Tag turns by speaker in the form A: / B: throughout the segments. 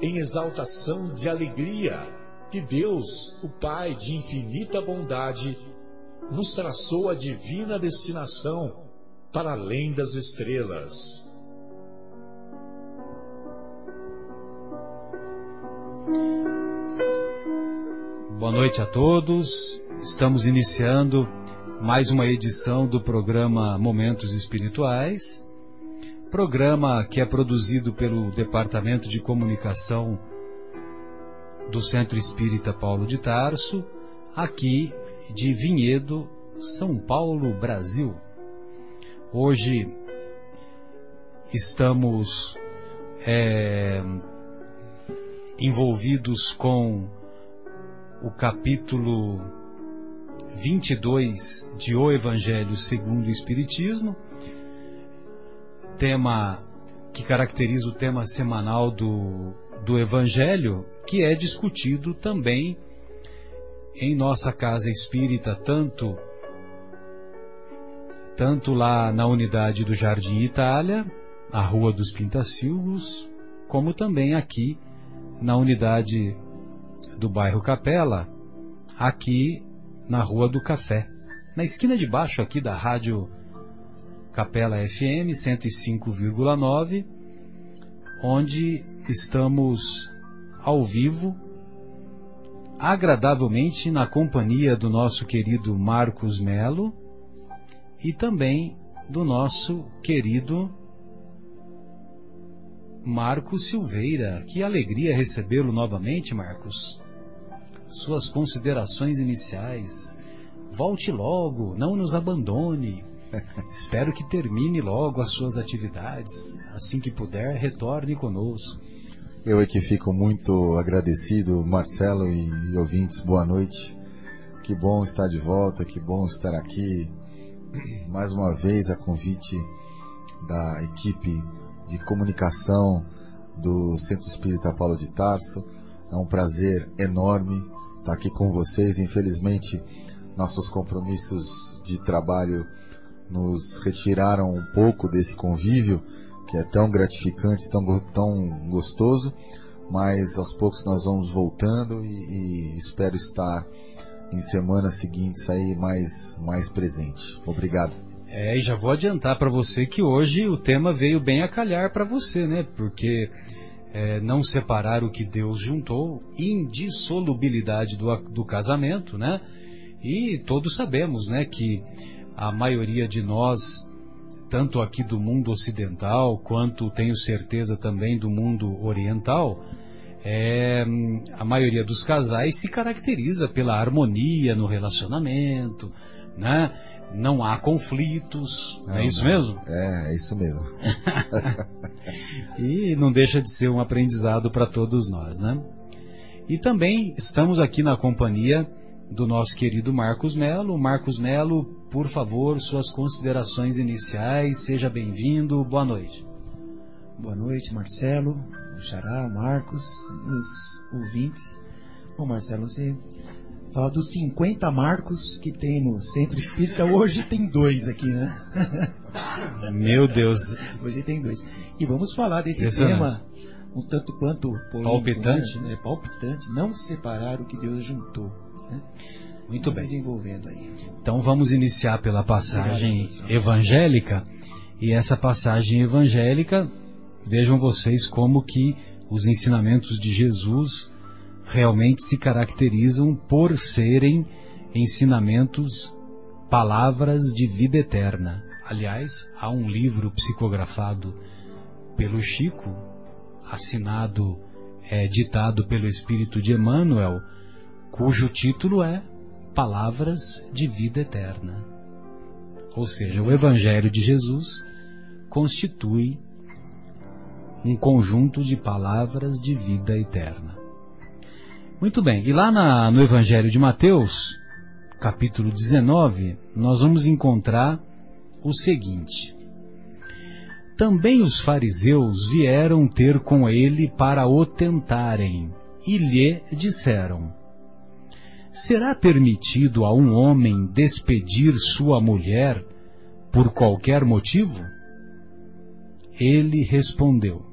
A: em exaltação de alegria, que Deus, o Pai de infinita bondade, nos traçou a divina destinação para além das estrelas.
B: Boa noite a todos. Estamos iniciando mais uma edição do programa Momentos Espirituais. Programa que é produzido pelo Departamento de Comunicação do Centro Espírita Paulo de Tarso, aqui de Vinhedo, São Paulo, Brasil. Hoje estamos é, envolvidos com o capítulo 22 de O Evangelho segundo o Espiritismo, tema que caracteriza o tema semanal do, do Evangelho, que é discutido também em nossa casa espírita, tanto, tanto lá na unidade do Jardim Itália, a Rua dos Pintacilgos, como também aqui na unidade do bairro Capela, aqui na Rua do Café, na esquina de baixo aqui da rádio Capela FM 105,9, onde estamos ao vivo, agradavelmente na companhia do nosso querido Marcos Melo e também do nosso querido Marcos Silveira. Que alegria recebê-lo novamente, Marcos suas considerações iniciais. Volte logo, não nos abandone. Espero que termine logo as suas atividades. Assim que puder, retorne conosco.
C: Eu é que fico muito agradecido, Marcelo e ouvintes, boa noite. Que bom estar de volta, que bom estar aqui. Mais uma vez a convite da equipe de comunicação do Centro Espírita Paulo de Tarso. É um prazer enorme estar aqui com vocês. Infelizmente, nossos compromissos de trabalho nos retiraram um pouco desse convívio, que é tão gratificante, tão, tão gostoso, mas aos poucos nós vamos voltando e, e espero estar em semanas seguintes aí mais, mais presente. Obrigado.
B: É, e já vou adiantar para você que hoje o tema veio bem a calhar para você, né? Porque é, não separar o que Deus juntou, indissolubilidade do, do casamento, né? E todos sabemos, né, que a maioria de nós, tanto aqui do mundo ocidental, quanto tenho certeza também do mundo oriental, é, a maioria dos casais se caracteriza pela harmonia no relacionamento, né? Não há conflitos, não, é isso
C: não.
B: mesmo?
C: É, é isso mesmo.
B: e não deixa de ser um aprendizado para todos nós, né? E também estamos aqui na companhia do nosso querido Marcos Melo. Marcos Melo, por favor, suas considerações iniciais, seja bem-vindo, boa noite.
D: Boa noite, Marcelo, Xará, Marcos, os ouvintes. Bom, Marcelo, você fala dos 50 marcos que tem no Centro Espírita, hoje tem dois aqui, né?
B: Meu Deus.
D: Hoje tem dois. E vamos falar desse tema um tanto quanto polêmico,
B: palpitante,
D: né? palpitante, não separar o que Deus juntou. Né?
B: Muito bem.
D: desenvolvendo aí.
B: Então vamos iniciar pela passagem evangélica. E essa passagem evangélica, vejam vocês como que os ensinamentos de Jesus realmente se caracterizam por serem ensinamentos, palavras de vida eterna. Aliás, há um livro psicografado pelo Chico, assinado, é, ditado pelo Espírito de Emmanuel, cujo título é Palavras de Vida Eterna. Ou seja, o Evangelho de Jesus constitui um conjunto de palavras de vida eterna. Muito bem, e lá na, no Evangelho de Mateus, capítulo 19, nós vamos encontrar o seguinte: Também os fariseus vieram ter com ele para o tentarem, e lhe disseram: Será permitido a um homem despedir sua mulher por qualquer motivo? Ele respondeu: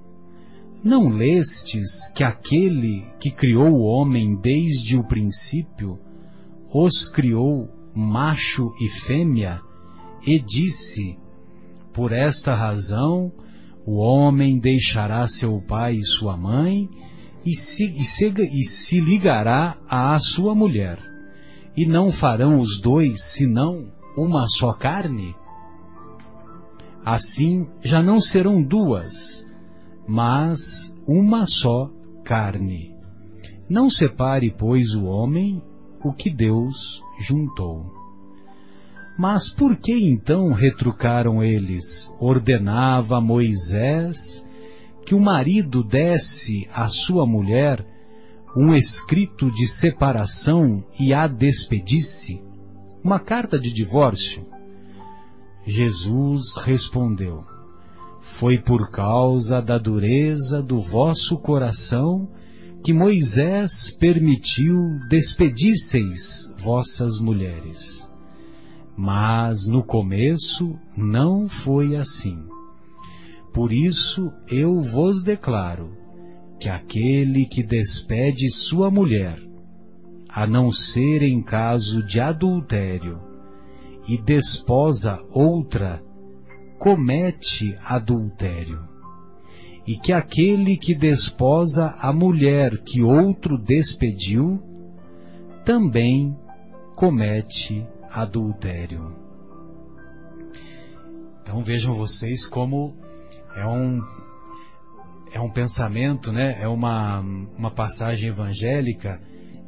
B: Não lestes que aquele que criou o homem desde o princípio os criou macho e fêmea e disse: Por esta razão o homem deixará seu pai e sua mãe e se, e se, e se ligará à sua mulher. E não farão os dois senão uma só carne? Assim já não serão duas, mas uma só carne. Não separe, pois, o homem o que Deus juntou. Mas por que então retrucaram eles? Ordenava Moisés que o marido desse à sua mulher um escrito de separação e a despedisse? Uma carta de divórcio? Jesus respondeu: Foi por causa da dureza do vosso coração que Moisés permitiu despedisseis vossas mulheres. Mas no começo não foi assim. Por isso eu vos declaro que aquele que despede sua mulher, a não ser em caso de adultério, e desposa outra, comete adultério. E que aquele que desposa a mulher que outro despediu, também comete adultério. Então vejam vocês como é um é um pensamento, né? É uma uma passagem evangélica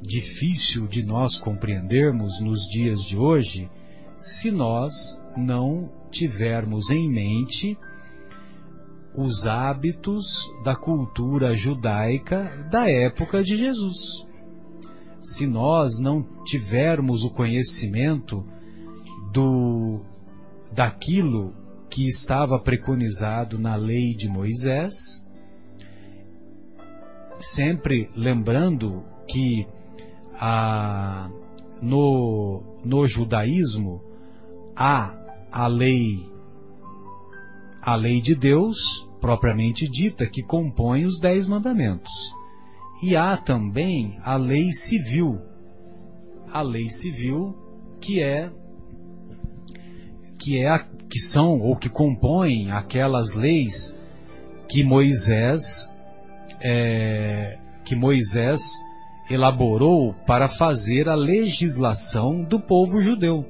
B: difícil de nós compreendermos nos dias de hoje, se nós não tivermos em mente os hábitos da cultura judaica da época de Jesus. Se nós não tivermos o conhecimento do daquilo que estava preconizado na lei de Moisés, sempre lembrando que a, no, no judaísmo há a lei, a lei de Deus, propriamente dita, que compõe os dez mandamentos. E há também a lei civil. A lei civil que é que é a, que são ou que compõem aquelas leis que Moisés é, que Moisés elaborou para fazer a legislação do povo judeu.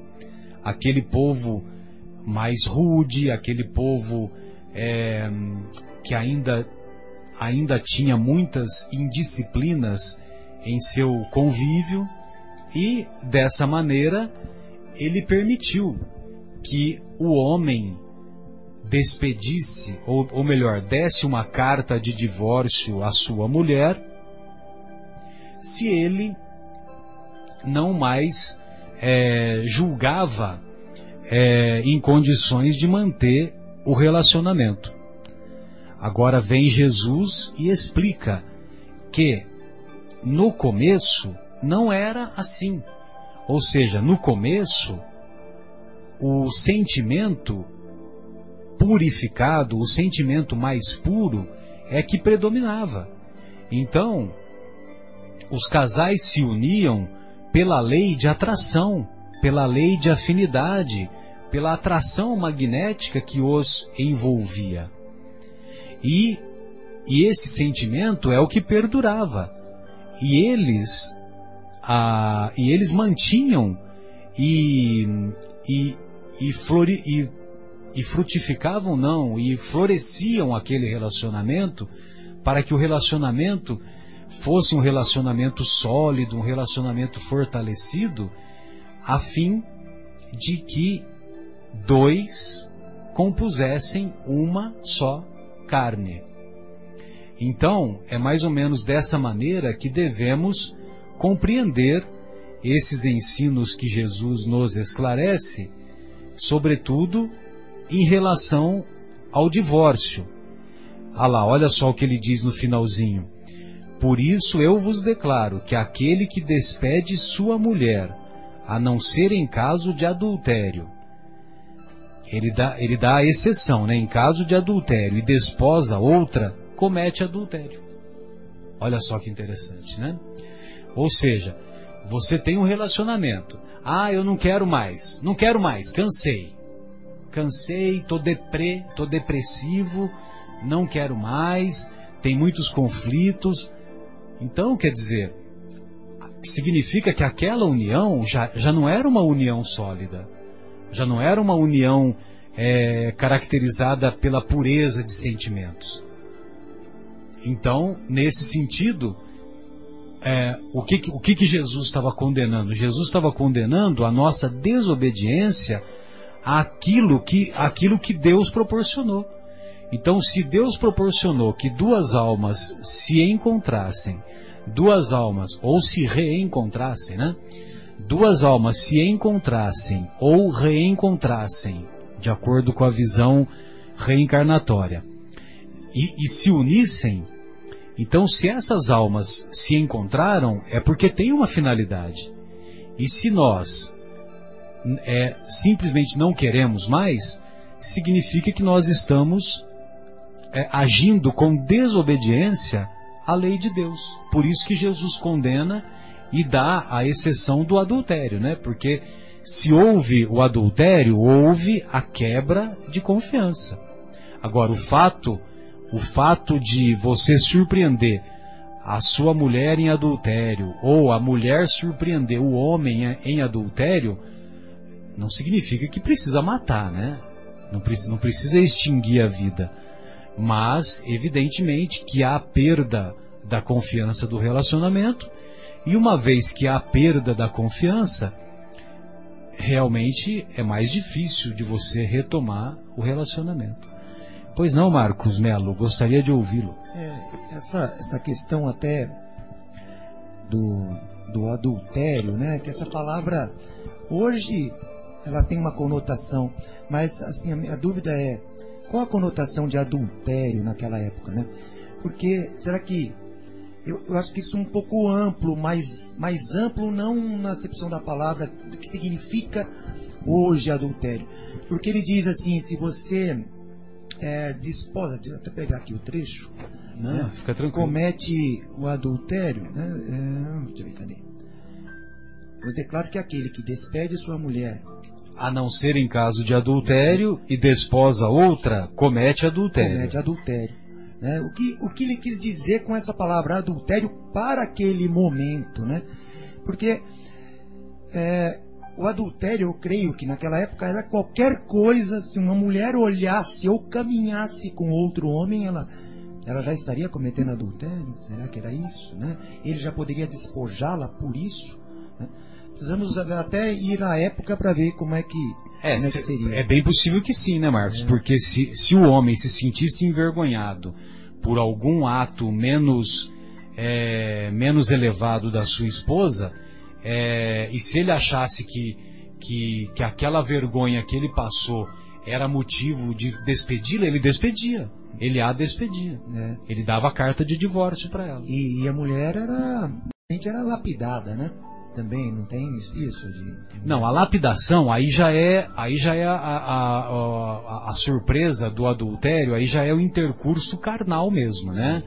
B: Aquele povo mais rude, aquele povo é, que ainda, ainda tinha muitas indisciplinas em seu convívio, e dessa maneira ele permitiu que o homem despedisse, ou, ou melhor, desse uma carta de divórcio à sua mulher se ele não mais é, julgava é, em condições de manter o relacionamento. Agora vem Jesus e explica que no começo não era assim. Ou seja, no começo, o sentimento purificado, o sentimento mais puro, é que predominava. Então, os casais se uniam pela lei de atração, pela lei de afinidade, pela atração magnética que os envolvia. E, e esse sentimento é o que perdurava. e eles, ah, e eles mantinham e, e, e, flori, e, e frutificavam, não, e floresciam aquele relacionamento para que o relacionamento fosse um relacionamento sólido, um relacionamento fortalecido, a fim de que dois compusessem uma só carne. Então, é mais ou menos dessa maneira que devemos compreender esses ensinos que Jesus nos esclarece, sobretudo em relação ao divórcio. Ah lá, olha só o que ele diz no finalzinho. Por isso eu vos declaro que aquele que despede sua mulher, a não ser em caso de adultério, ele dá, ele dá a exceção, né? Em caso de adultério e desposa outra, comete adultério. Olha só que interessante, né? Ou seja, você tem um relacionamento. Ah, eu não quero mais, não quero mais, cansei. Cansei, tô deprê, tô depressivo, não quero mais, tem muitos conflitos. Então, quer dizer, significa que aquela união já, já não era uma união sólida, já não era uma união é, caracterizada pela pureza de sentimentos. Então, nesse sentido, é, o, que, o que, que Jesus estava condenando? Jesus estava condenando a nossa desobediência àquilo que, àquilo que Deus proporcionou. Então, se Deus proporcionou que duas almas se encontrassem, duas almas, ou se reencontrassem, né? Duas almas se encontrassem ou reencontrassem, de acordo com a visão reencarnatória, e, e se unissem, então se essas almas se encontraram, é porque tem uma finalidade. E se nós é, simplesmente não queremos mais, significa que nós estamos é, agindo com desobediência à lei de Deus. Por isso que Jesus condena e dá a exceção do adultério, né? Porque se houve o adultério, houve a quebra de confiança. Agora, o fato, o fato de você surpreender a sua mulher em adultério ou a mulher surpreender o homem em adultério, não significa que precisa matar, né? Não precisa, não precisa extinguir a vida mas evidentemente que há perda da confiança do relacionamento, e uma vez que há perda da confiança, realmente é mais difícil de você retomar o relacionamento. Pois não, Marcos Melo, gostaria de ouvi-lo.
D: É, essa, essa questão até do, do adultério, né? Que essa palavra hoje ela tem uma conotação, mas assim a, dúvida é qual a conotação de adultério naquela época, né? Porque será que eu, eu, acho que isso é um pouco amplo, mais, mais amplo não na acepção da palavra do que significa hoje adultério. Porque ele diz assim, se você é, desposa, deixa eu até pegar aqui o trecho,
B: não, né? fica tranquilo.
D: comete o adultério, né? É, deixa eu ver, cadê? Vos declaro que aquele que despede sua mulher
B: a não ser em caso de adultério e desposa outra, comete adultério.
D: Comete adultério. Né? O, que, o que ele quis dizer com essa palavra adultério para aquele momento, né? Porque é, o adultério, eu creio que naquela época era qualquer coisa, se uma mulher olhasse ou caminhasse com outro homem, ela, ela já estaria cometendo adultério? Será que era isso? Né? Ele já poderia despojá-la por isso? Né? Precisamos até ir na época para ver como é que,
B: é,
D: como
B: é
D: que seria.
B: É bem possível que sim, né, Marcos? É. Porque se, se o homem se sentisse envergonhado por algum ato menos, é, menos elevado da sua esposa, é, e se ele achasse que, que, que aquela vergonha que ele passou era motivo de despedi-la, ele despedia. Ele a despedia. É. Ele dava a carta de divórcio para ela.
D: E, e, a mulher era, a gente era lapidada, né? também não tem isso de
B: não a lapidação aí já é aí já é a, a, a, a surpresa do adultério aí já é o intercurso carnal mesmo né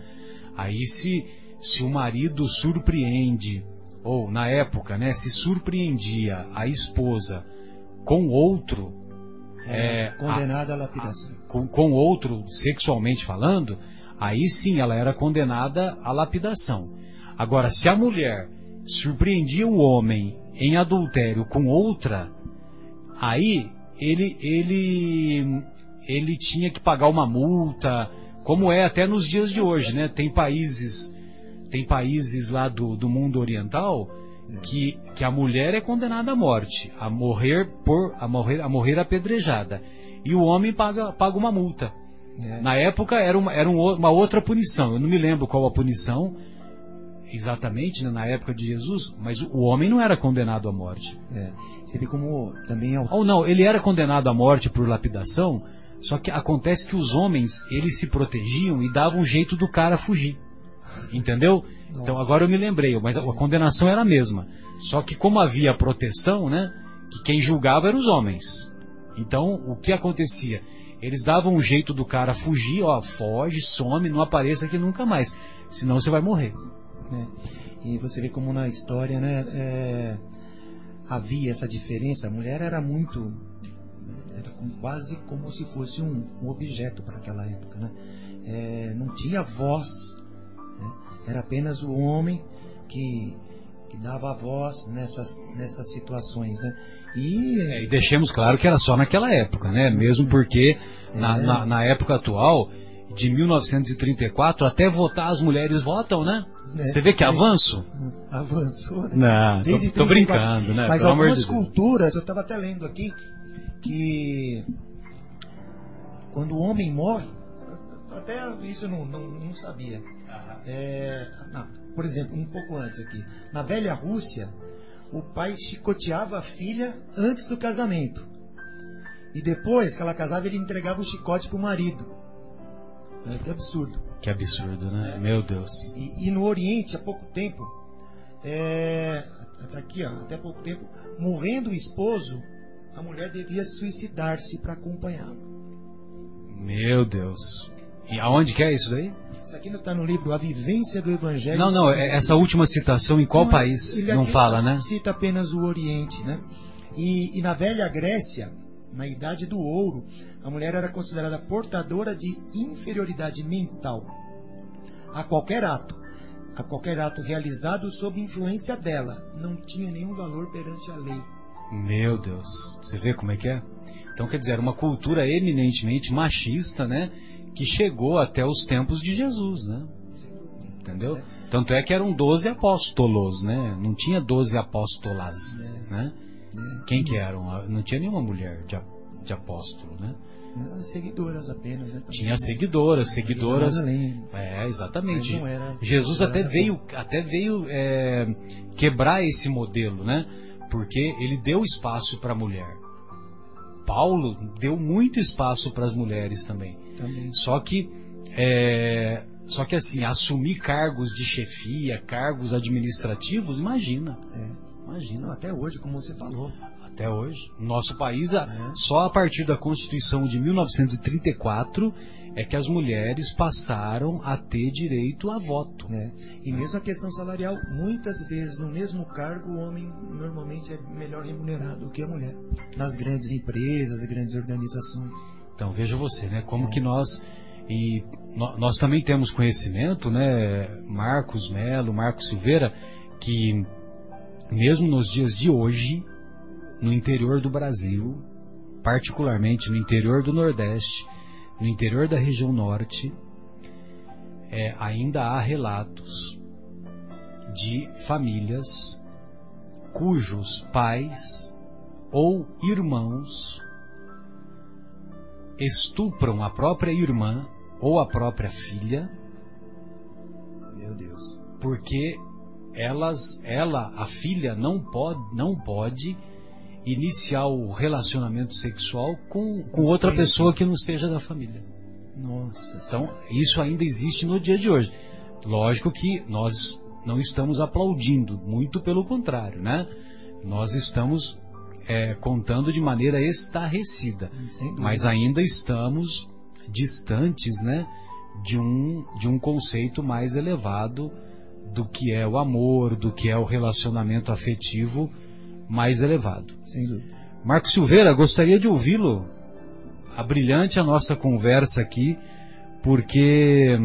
B: aí se se o marido surpreende ou na época né se surpreendia a esposa com outro
D: é, é condenada à lapidação
B: com, com outro sexualmente falando aí sim ela era condenada à lapidação Agora, se a mulher surpreendia o homem em adultério com outra, aí ele ele ele tinha que pagar uma multa, como é até nos dias de hoje, né? Tem países tem países lá do, do mundo oriental que, que a mulher é condenada à morte, a morrer por a morrer a morrer apedrejada e o homem paga paga uma multa.
D: É.
B: Na época era uma, era um, uma outra punição. Eu não me lembro qual a punição exatamente né, na época de Jesus, mas o homem não era condenado à morte.
D: É. Você vê como também é o
B: Ou não, ele era condenado à morte por lapidação, só que acontece que os homens, eles se protegiam e davam um jeito do cara fugir. Entendeu? Então agora eu me lembrei, mas a, a condenação era a mesma. Só que como havia proteção, né, que quem julgava eram os homens. Então, o que acontecia? Eles davam um jeito do cara fugir, ó, foge, some, não apareça aqui nunca mais. Senão você vai morrer.
D: né? E você vê como na história, né, é, havia essa diferença. A mulher era muito, era quase como se fosse um, um objeto para aquela época, né? É, não tinha voz? Era apenas o homem que, que dava a voz nessas, nessas situações, né? E
B: É, e deixemos claro que era só naquela época, né? Mesmo porque na,
D: É.
B: na, na época atual, de 1934, até votar as mulheres votam, né?
D: É.
B: Você vê que avanço?
D: avançou, né?
B: Não,
D: Desde
B: tô, tô
D: 34.
B: brincando, né?
D: Mas
B: Pelo
D: algumas
B: de
D: culturas, eu estava até lendo aqui, que quando o homem morre, até isso eu não, não, não sabia. É, ah, por exemplo, um pouco antes aqui. Na velha Rússia, o pai chicoteava a filha antes do casamento. E depois que ela casava, ele entregava o chicote para o marido. É, que absurdo.
B: Que absurdo, né? Meu Deus.
D: E, e no Oriente, há pouco tempo, é, tá aqui, ó, até pouco tempo, morrendo o esposo, a mulher devia suicidar-se para acompanhá-lo.
B: Meu Deus. E aonde que é isso daí?
D: Isso aqui não está no livro A Vivência do Evangelho.
B: Não, não, é- essa última citação em qual
D: Não,
B: país?
D: ele
B: Não fala, né?
D: Cita apenas o Oriente, né? E, e na velha Grécia, na Idade do Ouro, a mulher era considerada portadora de inferioridade mental a qualquer ato. A qualquer ato realizado sob influência dela. Não tinha nenhum valor perante a lei.
B: Meu Deus. Você vê como é que é? Então, quer dizer, era uma cultura eminentemente machista, né? Que chegou até os tempos de Jesus, né? Entendeu? Tanto é que eram 12 apóstolos, né? Não tinha 12 apóstolas, né? Quem que eram? Não tinha nenhuma mulher de, de apóstolo, né?
D: Seguidoras apenas. Né?
B: Tinha seguidoras, seguidoras. É, exatamente. Jesus até veio, até veio é, quebrar esse modelo, né? Porque ele deu espaço para a mulher. Paulo deu muito espaço para as mulheres também.
D: Também.
B: Só que, é, só que assim, assumir cargos de chefia, cargos administrativos, imagina,
D: É. Não,
B: imagina.
D: até hoje, como você falou.
B: Até hoje, nosso país,
D: É.
B: só a partir da Constituição de 1934 é que as mulheres passaram a ter direito a voto.
D: né? E mesmo a questão salarial, muitas vezes no mesmo cargo o homem normalmente é melhor remunerado que a mulher. Nas grandes empresas e grandes organizações.
B: Então veja você, né? Como que nós e nó- nós também temos conhecimento, né? Marcos Melo, Marcos Silveira, que mesmo nos dias de hoje, no interior do Brasil, particularmente no interior do Nordeste, no interior da região Norte, é, ainda há relatos de famílias cujos pais ou irmãos estupram a própria irmã ou a própria filha
D: Meu Deus.
B: porque elas, ela, a filha, não pode, não pode iniciar o relacionamento sexual com, com outra pessoa que não seja da família.
D: Nossa
B: Então, isso ainda existe no dia de hoje. Lógico que nós não estamos aplaudindo, muito pelo contrário, né? Nós estamos é, contando de maneira estarrecida, mas ainda estamos distantes, né, de um de um conceito mais elevado do que é o amor, do que é o relacionamento afetivo mais elevado.
D: Sem dúvida.
B: Marcos Silveira, gostaria de ouvi-lo. A brilhante a nossa conversa aqui, porque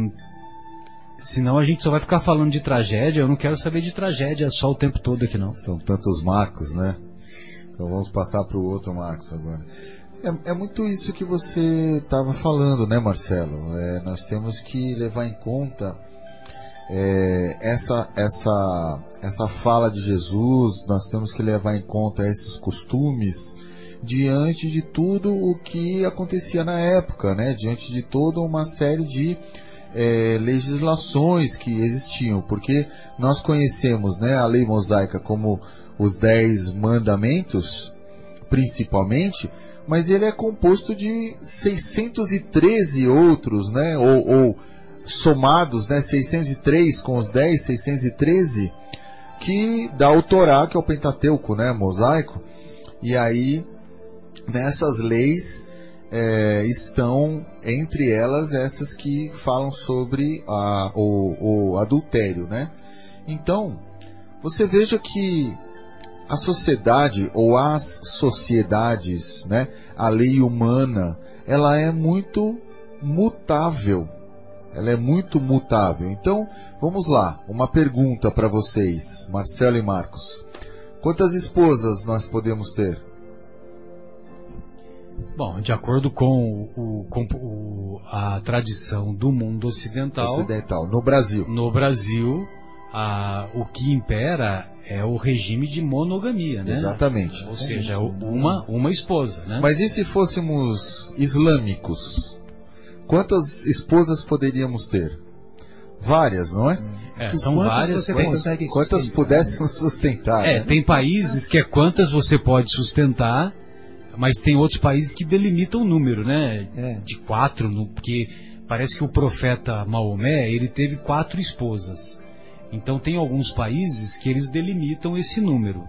B: Senão a gente só vai ficar falando de tragédia. Eu não quero saber de tragédia só o tempo todo aqui, não.
C: São tantos marcos, né? Então vamos passar para o outro Marcos agora. É, é, muito isso que você estava falando, né, Marcelo? É, nós temos que levar em conta é, essa, essa, essa fala de Jesus, nós temos que levar em conta esses costumes diante de tudo o que acontecia na época, né? Diante de toda uma série de é, legislações que existiam, porque nós conhecemos, né, a lei mosaica como os dez mandamentos, principalmente, mas ele é composto de 613 outros, né, ou, ou somados, né, 603 com os 10, 613, que dá o Torá, que é o Pentateuco, né, mosaico, e aí nessas leis é, estão entre elas essas que falam sobre a, o, o adultério, né? Então, você veja que a sociedade ou as sociedades, né, a lei humana, ela é muito mutável. Ela é muito mutável. Então, vamos lá, uma pergunta para vocês, Marcelo e Marcos. Quantas esposas nós podemos ter?
B: Bom, de acordo com, o, com o, a tradição do mundo ocidental,
C: ocidental, no Brasil,
B: no Brasil, a, o que impera é o regime de monogamia, né?
C: Exatamente.
B: Ou seja, uma, uma esposa, né?
C: Mas e se fôssemos islâmicos? Quantas esposas poderíamos ter? Várias, não é?
B: é são várias.
C: Quantas, quantas pudéssemos sustentar?
B: É,
C: né?
B: tem países que é quantas você pode sustentar, mas tem outros países que delimitam o número, né? É. De quatro, porque parece que o profeta Maomé, ele teve quatro esposas. Então tem alguns países que eles delimitam esse número.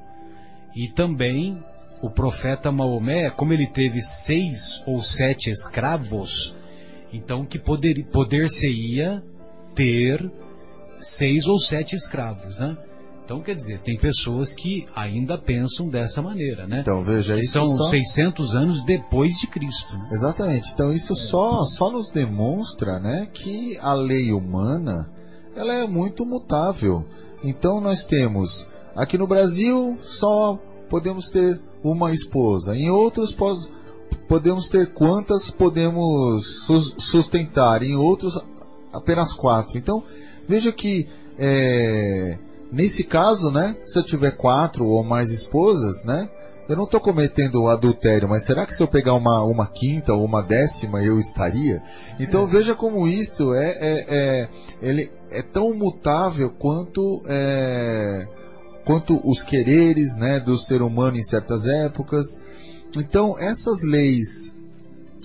B: E também o profeta Maomé, como ele teve seis ou sete escravos, então que poder, poder-se-ia ter seis ou sete escravos, né? Então, quer dizer, tem pessoas que ainda pensam dessa maneira, né?
C: Então, veja isso.
B: São
C: só...
B: 600 anos depois de Cristo. Né?
C: Exatamente. Então, isso só, só nos demonstra, né, que a lei humana ela é muito mutável. Então nós temos aqui no Brasil só podemos ter uma esposa, em outros po podemos ter quantas podemos sustentar, em outros apenas quatro. Então veja que é, nesse caso, né, se eu tiver quatro ou mais esposas, né, eu não estou cometendo adultério, mas será que se eu pegar uma, uma quinta ou uma décima eu estaria? Então é. veja como isto é, é, é, ele é tão mutável quanto é, quanto os quereres né, do ser humano em certas épocas. Então essas leis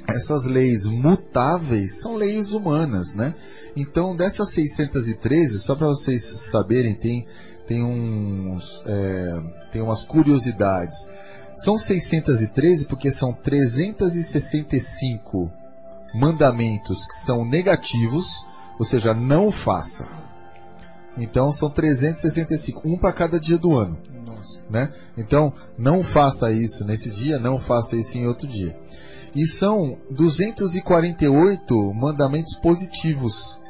C: essas leis mutáveis são leis humanas, né? Então dessas 613, só para vocês saberem, tem tem uns é, tem umas curiosidades. São 613 porque são 365 mandamentos que são negativos, ou seja, não faça. Então são 365, um para cada dia do ano. Nossa. Né? Então não faça isso nesse dia, não faça isso em outro dia. E são 248 mandamentos positivos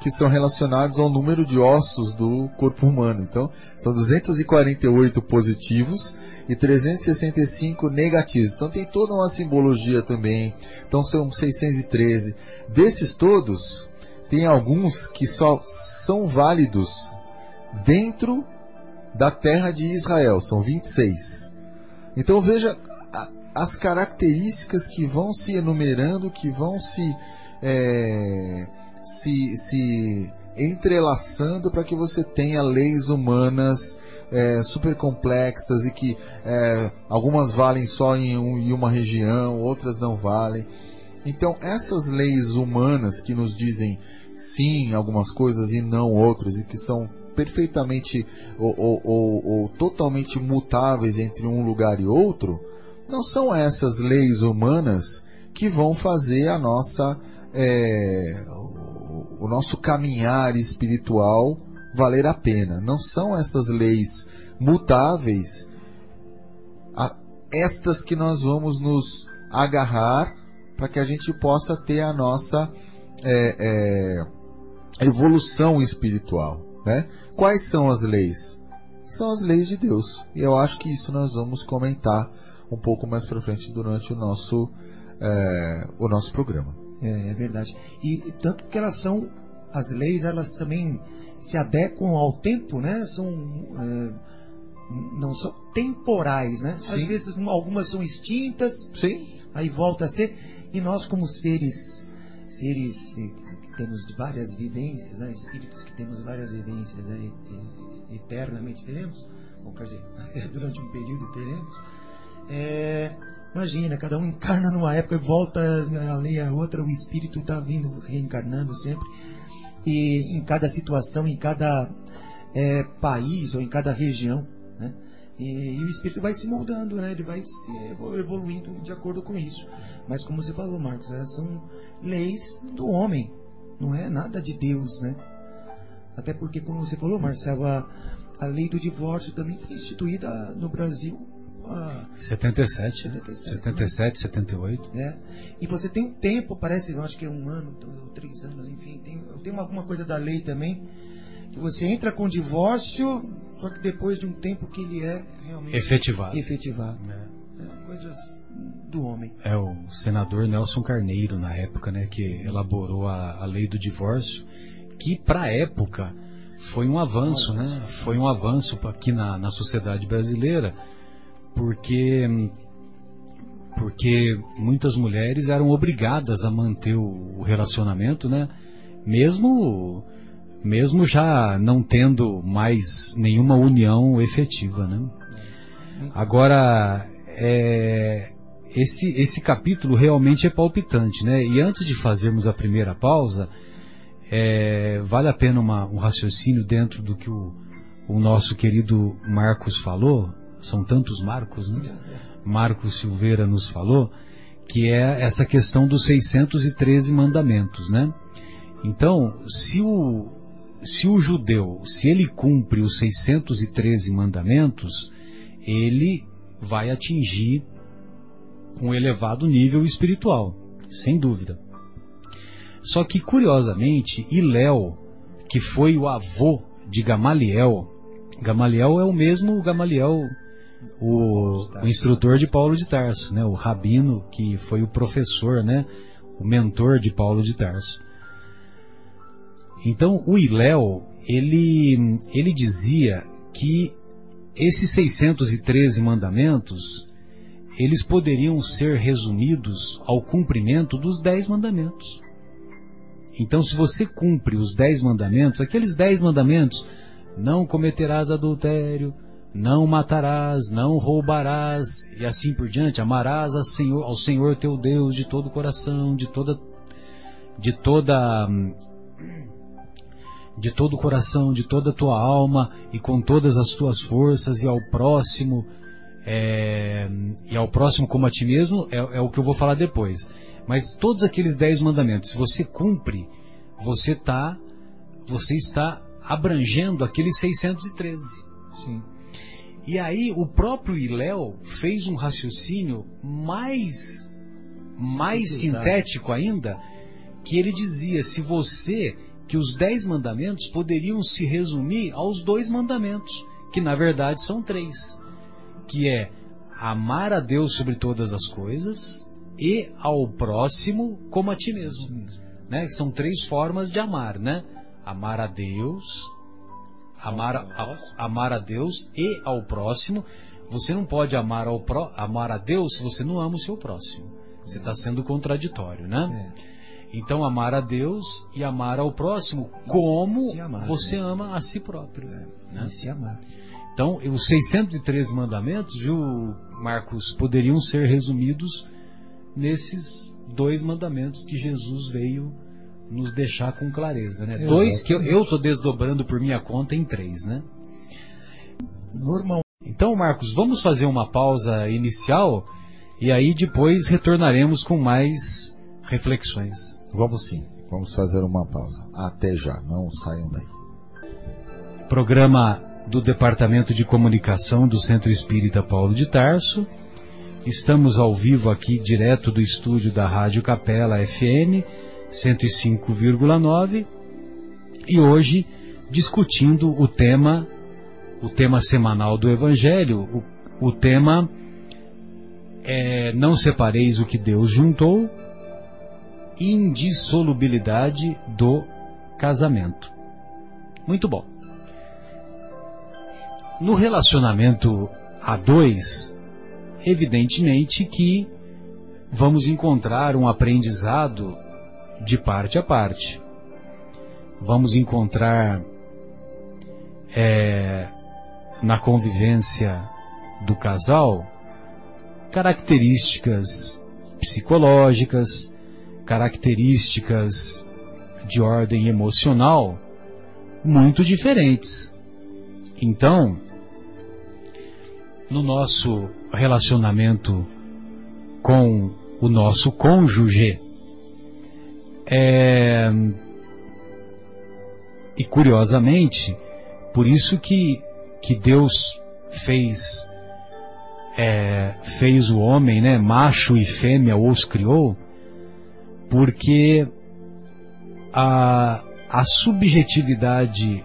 C: que são relacionados ao número de ossos do corpo humano. Então, são 248 positivos e 365 negativos. Então, tem toda uma simbologia também. Então, são 613. Desses todos, tem alguns que só são válidos dentro da terra de Israel. São 26. Então, veja as características que vão se enumerando, que vão se. É, se, se entrelaçando para que você tenha leis humanas é, super complexas e que é, algumas valem só em, um, em uma região, outras não valem. Então, essas leis humanas que nos dizem sim algumas coisas e não outras, e que são perfeitamente ou, ou, ou, ou, totalmente mutáveis entre um lugar e outro, não são essas leis humanas que vão fazer a nossa é, o nosso caminhar espiritual valer a pena. Não são essas leis mutáveis a, estas que nós vamos nos agarrar para que a gente possa ter a nossa é, é, evolução espiritual, né? Quais são as leis? São as leis de Deus. E eu acho que isso nós vamos comentar um pouco mais para frente durante o nosso, é, o nosso programa.
D: É, é verdade. E tanto que elas são, as leis, elas também se adequam ao tempo, né? São, é, não são temporais, né? Sim. Às vezes algumas são extintas,
C: Sim.
D: aí volta a ser. E nós como seres, seres que temos várias vivências, né? espíritos que temos várias vivências aí, eternamente teremos, ou quer dizer, durante um período teremos, é, imagina, cada um encarna numa época e volta ali a outra, o espírito está vindo reencarnando sempre. E em cada situação, em cada é, país ou em cada região, né? E, e, o espírito vai se moldando, né? Ele vai se evoluindo de acordo com isso. Mas como você falou, Marcos, são leis do homem, não é nada de Deus, né? Até porque, como você falou, Marcelo, a, a lei do divórcio também foi instituída no Brasil.
B: Ah, 77, 77, 77 né? 78.
D: É. E você tem um tempo, parece, eu acho que é um ano, três anos, enfim, tem, tem alguma coisa da lei também, que você entra com divórcio, só que depois de um tempo que ele é realmente
B: efetivado.
D: efetivado. É. É, coisas do homem.
B: É o senador Nelson Carneiro, na época, né, que elaborou a, a lei do divórcio que para a época foi um avanço, né? Foi um avanço aqui na, na sociedade brasileira, porque porque muitas mulheres eram obrigadas a manter o relacionamento, né? Mesmo mesmo já não tendo mais nenhuma união efetiva, né? Agora é, esse esse capítulo realmente é palpitante, né? E antes de fazermos a primeira pausa, é, vale a pena uma, um raciocínio dentro do que o, o nosso querido Marcos falou, são tantos Marcos, né? Marcos Silveira nos falou, que é essa questão dos 613 mandamentos, né? Então, se o, se o judeu, se ele cumpre os 613 mandamentos, ele vai atingir um elevado nível espiritual, sem dúvida. Só que, curiosamente, Iléu, que foi o avô de Gamaliel, Gamaliel é o mesmo Gamaliel, o, o instrutor de Paulo de Tarso, né? o rabino que foi o professor, né? o mentor de Paulo de Tarso. Então, o Iléu, ele, ele dizia que esses 613 mandamentos, eles poderiam ser resumidos ao cumprimento dos 10 mandamentos. Então, se você cumpre os dez mandamentos, aqueles dez mandamentos, não cometerás adultério, não matarás, não roubarás, e assim por diante, amarás ao Senhor, ao Senhor teu Deus de todo o coração, de toda, de toda, de todo o coração, de toda a tua alma e com todas as tuas forças e ao próximo, é, e ao próximo como a ti mesmo, é, é o que eu vou falar depois. Mas todos aqueles dez mandamentos, se você cumpre, você tá, você está abrangendo aqueles 613.
D: Sim.
B: E aí o próprio Iléu fez um raciocínio mais mais sintético ainda, que ele dizia: se você que os dez mandamentos poderiam se resumir aos dois mandamentos, que na verdade são três, que é amar a Deus sobre todas as coisas e ao próximo como a ti mesmo. Né? São três formas de amar, né? Amar a Deus, amar a, amar a Deus e ao próximo. Você não pode amar, ao pro, amar a Deus se você não ama o seu próximo. Você está sendo contraditório, né? É. Então, amar a Deus e amar ao próximo como amar, você né? ama a si próprio. É, né?
D: se amar.
B: Então, os 613 mandamentos, viu, Marcos, poderiam ser resumidos nesses dois mandamentos que Jesus veio nos deixar com clareza, né? Dois que eu estou desdobrando por minha conta em três, né?
D: Normal.
B: Então, Marcos, vamos fazer uma pausa inicial e aí depois retornaremos com mais reflexões.
C: Vamos sim, vamos fazer uma pausa. Até já, não saiam daí.
B: Programa do Departamento de Comunicação do Centro Espírita Paulo de Tarso Estamos ao vivo aqui, direto do estúdio da Rádio Capela FM 105,9. e hoje discutindo o tema, o tema semanal do Evangelho, o, o tema é Não separeis o que Deus juntou, indissolubilidade do casamento. Muito bom. No relacionamento a dois, evidentemente que vamos encontrar um aprendizado de parte a parte. Vamos encontrar é, na convivência do casal características psicológicas, características de ordem emocional muito diferentes. Então, no nosso relacionamento com o nosso cônjuge, é, e curiosamente, por isso que, que Deus fez é, fez o homem, né, macho e fêmea, os criou, porque a, a subjetividade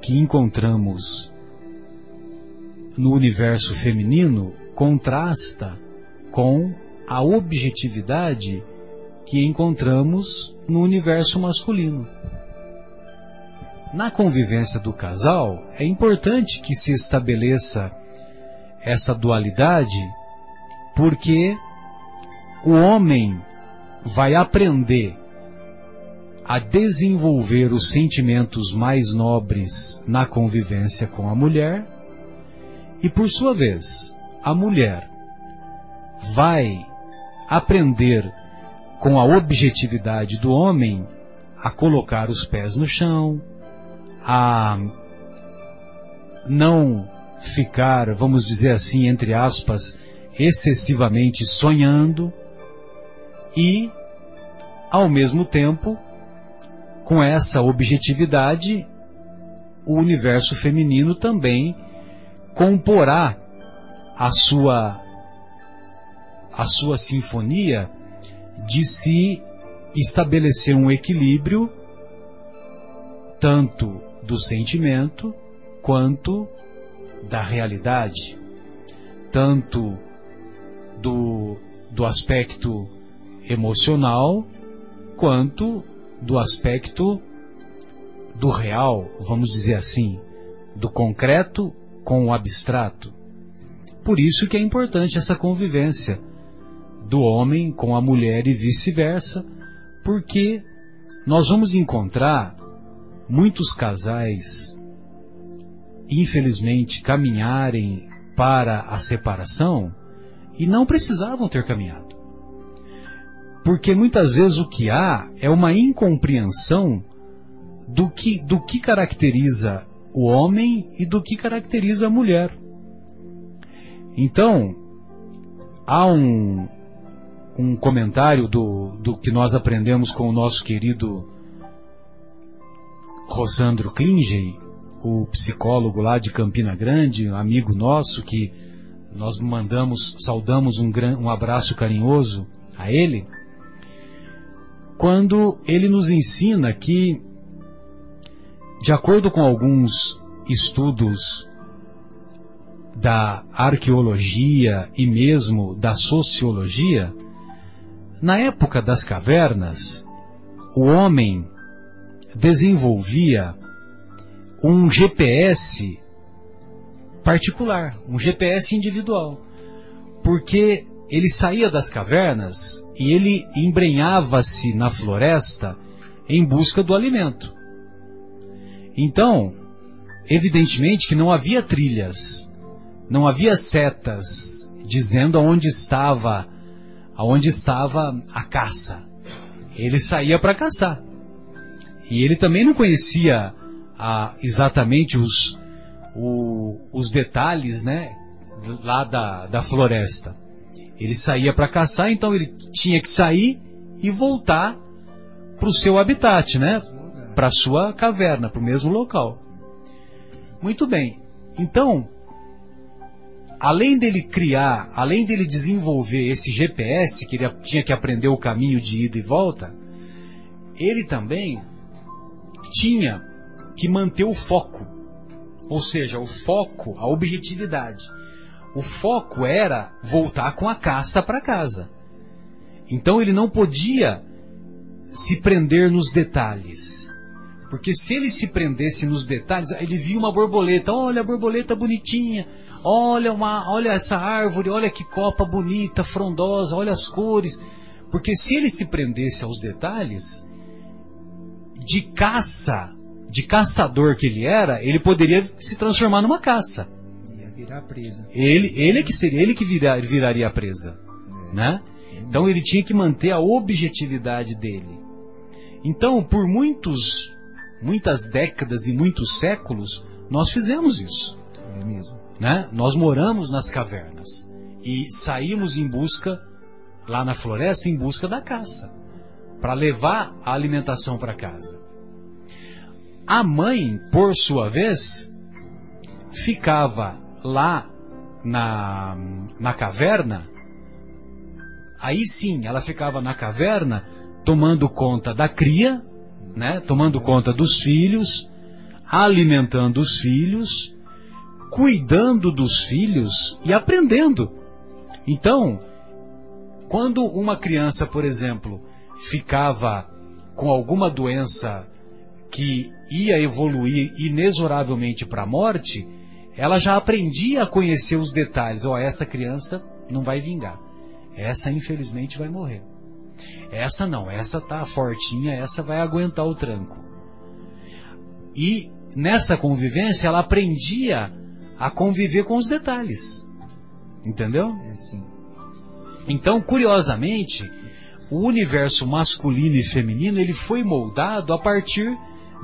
B: que encontramos no universo feminino contrasta com a objetividade que encontramos no universo masculino. Na convivência do casal, é importante que se estabeleça essa dualidade, porque o homem vai aprender a desenvolver os sentimentos mais nobres na convivência com a mulher, e por sua vez, a mulher vai aprender com a objetividade do homem a colocar os pés no chão, a não ficar, vamos dizer assim, entre aspas, excessivamente sonhando e, ao mesmo tempo, com essa objetividade, o universo feminino também comporá a sua a sua sinfonia de se estabelecer um equilíbrio tanto do sentimento quanto da realidade, tanto do, do aspecto emocional quanto do aspecto do real, vamos dizer assim, do concreto com o abstrato. Por isso que é importante essa convivência do homem com a mulher e vice-versa, porque nós vamos encontrar muitos casais, infelizmente, caminharem para a separação e não precisavam ter caminhado. Porque muitas vezes o que há é uma incompreensão do que, do que caracteriza o homem e do que caracteriza a mulher. Então, há um, um comentário do, do que nós aprendemos com o nosso querido Rosandro Klingey, o psicólogo lá de Campina Grande, amigo nosso, que nós mandamos, saudamos um, gran, um abraço carinhoso a ele, quando ele nos ensina que, de acordo com alguns estudos da arqueologia e mesmo da sociologia, na época das cavernas, o homem desenvolvia um GPS particular, um GPS individual, porque ele saía das cavernas e ele embrenhava-se na floresta em busca do alimento. Então, evidentemente que não havia trilhas, não havia setas dizendo aonde estava aonde estava a caça. Ele saía para caçar. E ele também não conhecia ah, exatamente os, o, os detalhes né, lá da, da floresta. Ele saía para caçar, então ele tinha que sair e voltar para o seu habitat, né? Para sua caverna, para o mesmo local. Muito bem. Então, além dele criar, além dele desenvolver esse GPS, que ele tinha que aprender o caminho de ida e volta, ele também tinha que manter o foco. Ou seja, o foco, a objetividade. O foco era voltar com a caça para casa. Então ele não podia se prender nos detalhes. Porque se ele se prendesse nos detalhes, ele via uma borboleta, olha a borboleta bonitinha, olha uma, olha essa árvore, olha que copa bonita, frondosa, olha as cores. Porque se ele se prendesse aos detalhes, de caça, de caçador que ele era, ele poderia se transformar numa caça.
D: Virar presa.
B: Ele, ele é que seria, ele que vira, viraria presa, né? Então ele tinha que manter a objetividade dele. Então, por muitos, muitas décadas e muitos séculos, nós fizemos isso.
D: É mesmo.
B: Né? Nós moramos nas cavernas e saímos em busca, lá na floresta, em busca da caça, para levar a alimentação para casa. A mãe, por sua vez, ficava lá na, na caverna. Aí sim, ela ficava na caverna tomando conta da cria, né? tomando conta dos filhos, alimentando os filhos, cuidando dos filhos e aprendendo. Então, quando uma criança, por exemplo, ficava com alguma doença que ia evoluir inexoravelmente para a morte, ela já aprendia a conhecer os detalhes. Ó, oh, essa criança não vai vingar. Essa infelizmente vai morrer. Essa não, essa tá fortinha, essa vai aguentar o tranco. E nessa convivência ela aprendia a conviver com os detalhes. Entendeu?
D: É.
B: Então, curiosamente, o universo masculino e feminino ele foi moldado a partir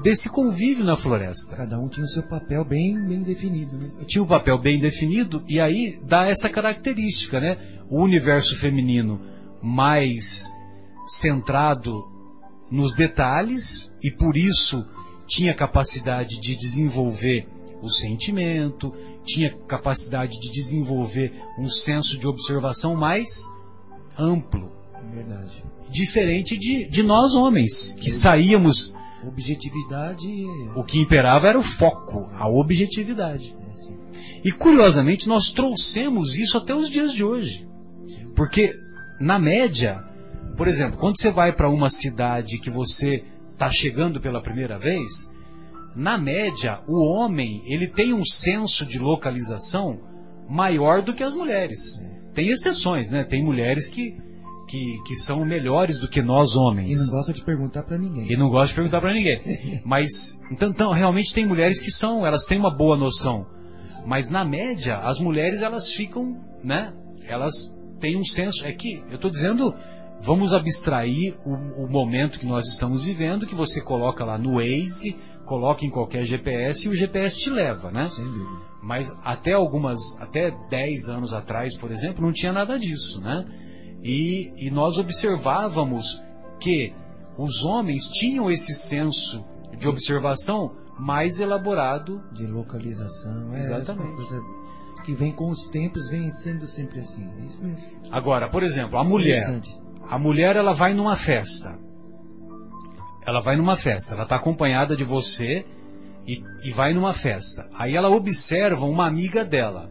B: desse convívio na floresta.
D: Cada um tinha o seu papel bem, bem definido, né?
B: Tinha um papel bem definido e aí dá essa característica, né? O universo feminino mais centrado nos detalhes e por isso tinha capacidade de desenvolver o sentimento, tinha capacidade de desenvolver um senso de observação mais amplo.
D: Verdade.
B: Diferente de, de nós homens, que saíamos.
D: Objetividade.
B: O que imperava era o foco, a objetividade.
D: É, sim.
B: E curiosamente nós trouxemos isso até os dias de hoje. Porque, na média, por exemplo, quando você vai para uma cidade que você está chegando pela primeira vez, na média, o homem ele tem um senso de localização maior do que as mulheres. Tem exceções, né? Tem mulheres que, que, que são melhores do que nós homens.
D: E não gosta de perguntar para ninguém.
B: E não gosta de perguntar para ninguém. Mas, então, então, realmente tem mulheres que são, elas têm uma boa noção. Mas na média, as mulheres elas ficam, né? Elas têm um senso. É que eu estou dizendo, vamos abstrair o, o, momento que nós estamos vivendo, que você coloca lá no Waze, coloca em qualquer GPS e o GPS te leva, né?
D: Sem dúvida.
B: Mas até algumas, até 10 anos atrás, por exemplo, não tinha nada disso, né? E, e nós observávamos que os homens tinham esse senso de observação mais elaborado.
D: De localização, é,
B: Exatamente.
D: coisa que vem com os tempos, vem sendo sempre assim. É.
B: Agora, por exemplo, a mulher. A mulher ela vai numa festa. Ela vai numa festa, ela está acompanhada de você e, e vai numa festa. Aí ela observa uma amiga dela.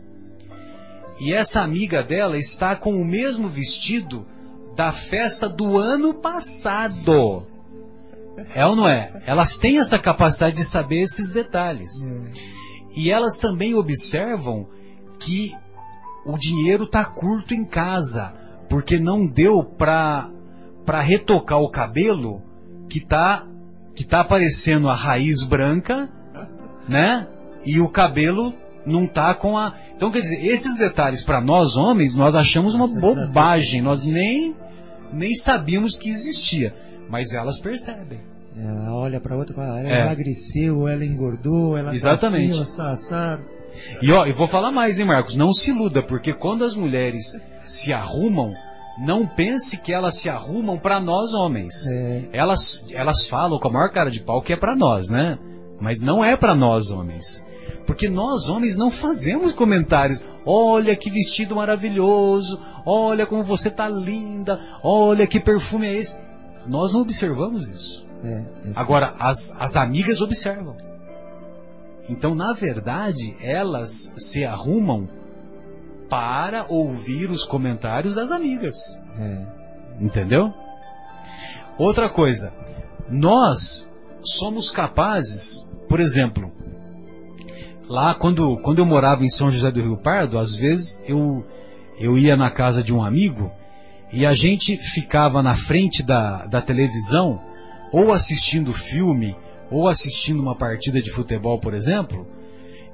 B: E essa amiga dela está com o mesmo vestido da festa do ano passado. É ou não é? Elas têm essa capacidade de saber esses detalhes. E elas também observam que o dinheiro está curto em casa, porque não deu para para retocar o cabelo que tá que tá aparecendo a raiz branca, né? E o cabelo não tá com a Então quer dizer, esses detalhes para nós homens, nós achamos uma bobagem, nós nem nem sabíamos que existia, mas elas percebem.
D: Ela olha para outra ela
B: É.
D: emagreceu, ela engordou, ela
B: Exatamente.
D: tá assim, ela tá assado.
B: E ó, eu vou falar mais, hein, Marcos? Não se iluda, porque quando as mulheres se arrumam, não pense que elas se arrumam para nós homens.
D: É.
B: Elas, elas falam com a maior cara de pau que é para nós, né? Mas não é para nós homens. Porque nós homens não fazemos comentários. Olha que vestido maravilhoso. Olha como você tá linda. Olha que perfume é esse. Nós não observamos isso.
D: É, é
B: Agora, as, as amigas observam. Então, na verdade, elas se arrumam para ouvir os comentários das amigas.
D: É,
B: Entendeu? Outra coisa, nós somos capazes, por exemplo, lá quando, quando eu morava em São José do Rio Pardo, às vezes eu, eu ia na casa de um amigo e a gente ficava na frente da, da televisão, ou assistindo filme, ou assistindo uma partida de futebol, por exemplo,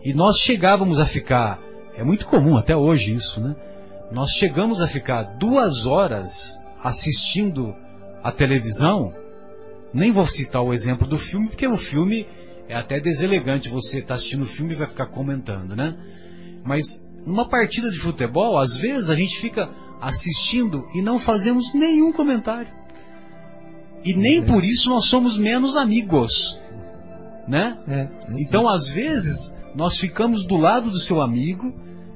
B: e nós chegávamos a ficar, é muito comum até hoje isso, né? Nós chegamos a ficar duas horas assistindo a televisão. Nem vou citar o exemplo do filme, porque o filme é até deselegante você estar assistindo o filme e vai ficar comentando, né? Mas numa partida de futebol, às vezes a gente fica assistindo e não fazemos nenhum comentário. E nem por isso nós somos menos amigos, né?
D: é, é
B: Então, às vezes, nós ficamos do lado do seu amigo,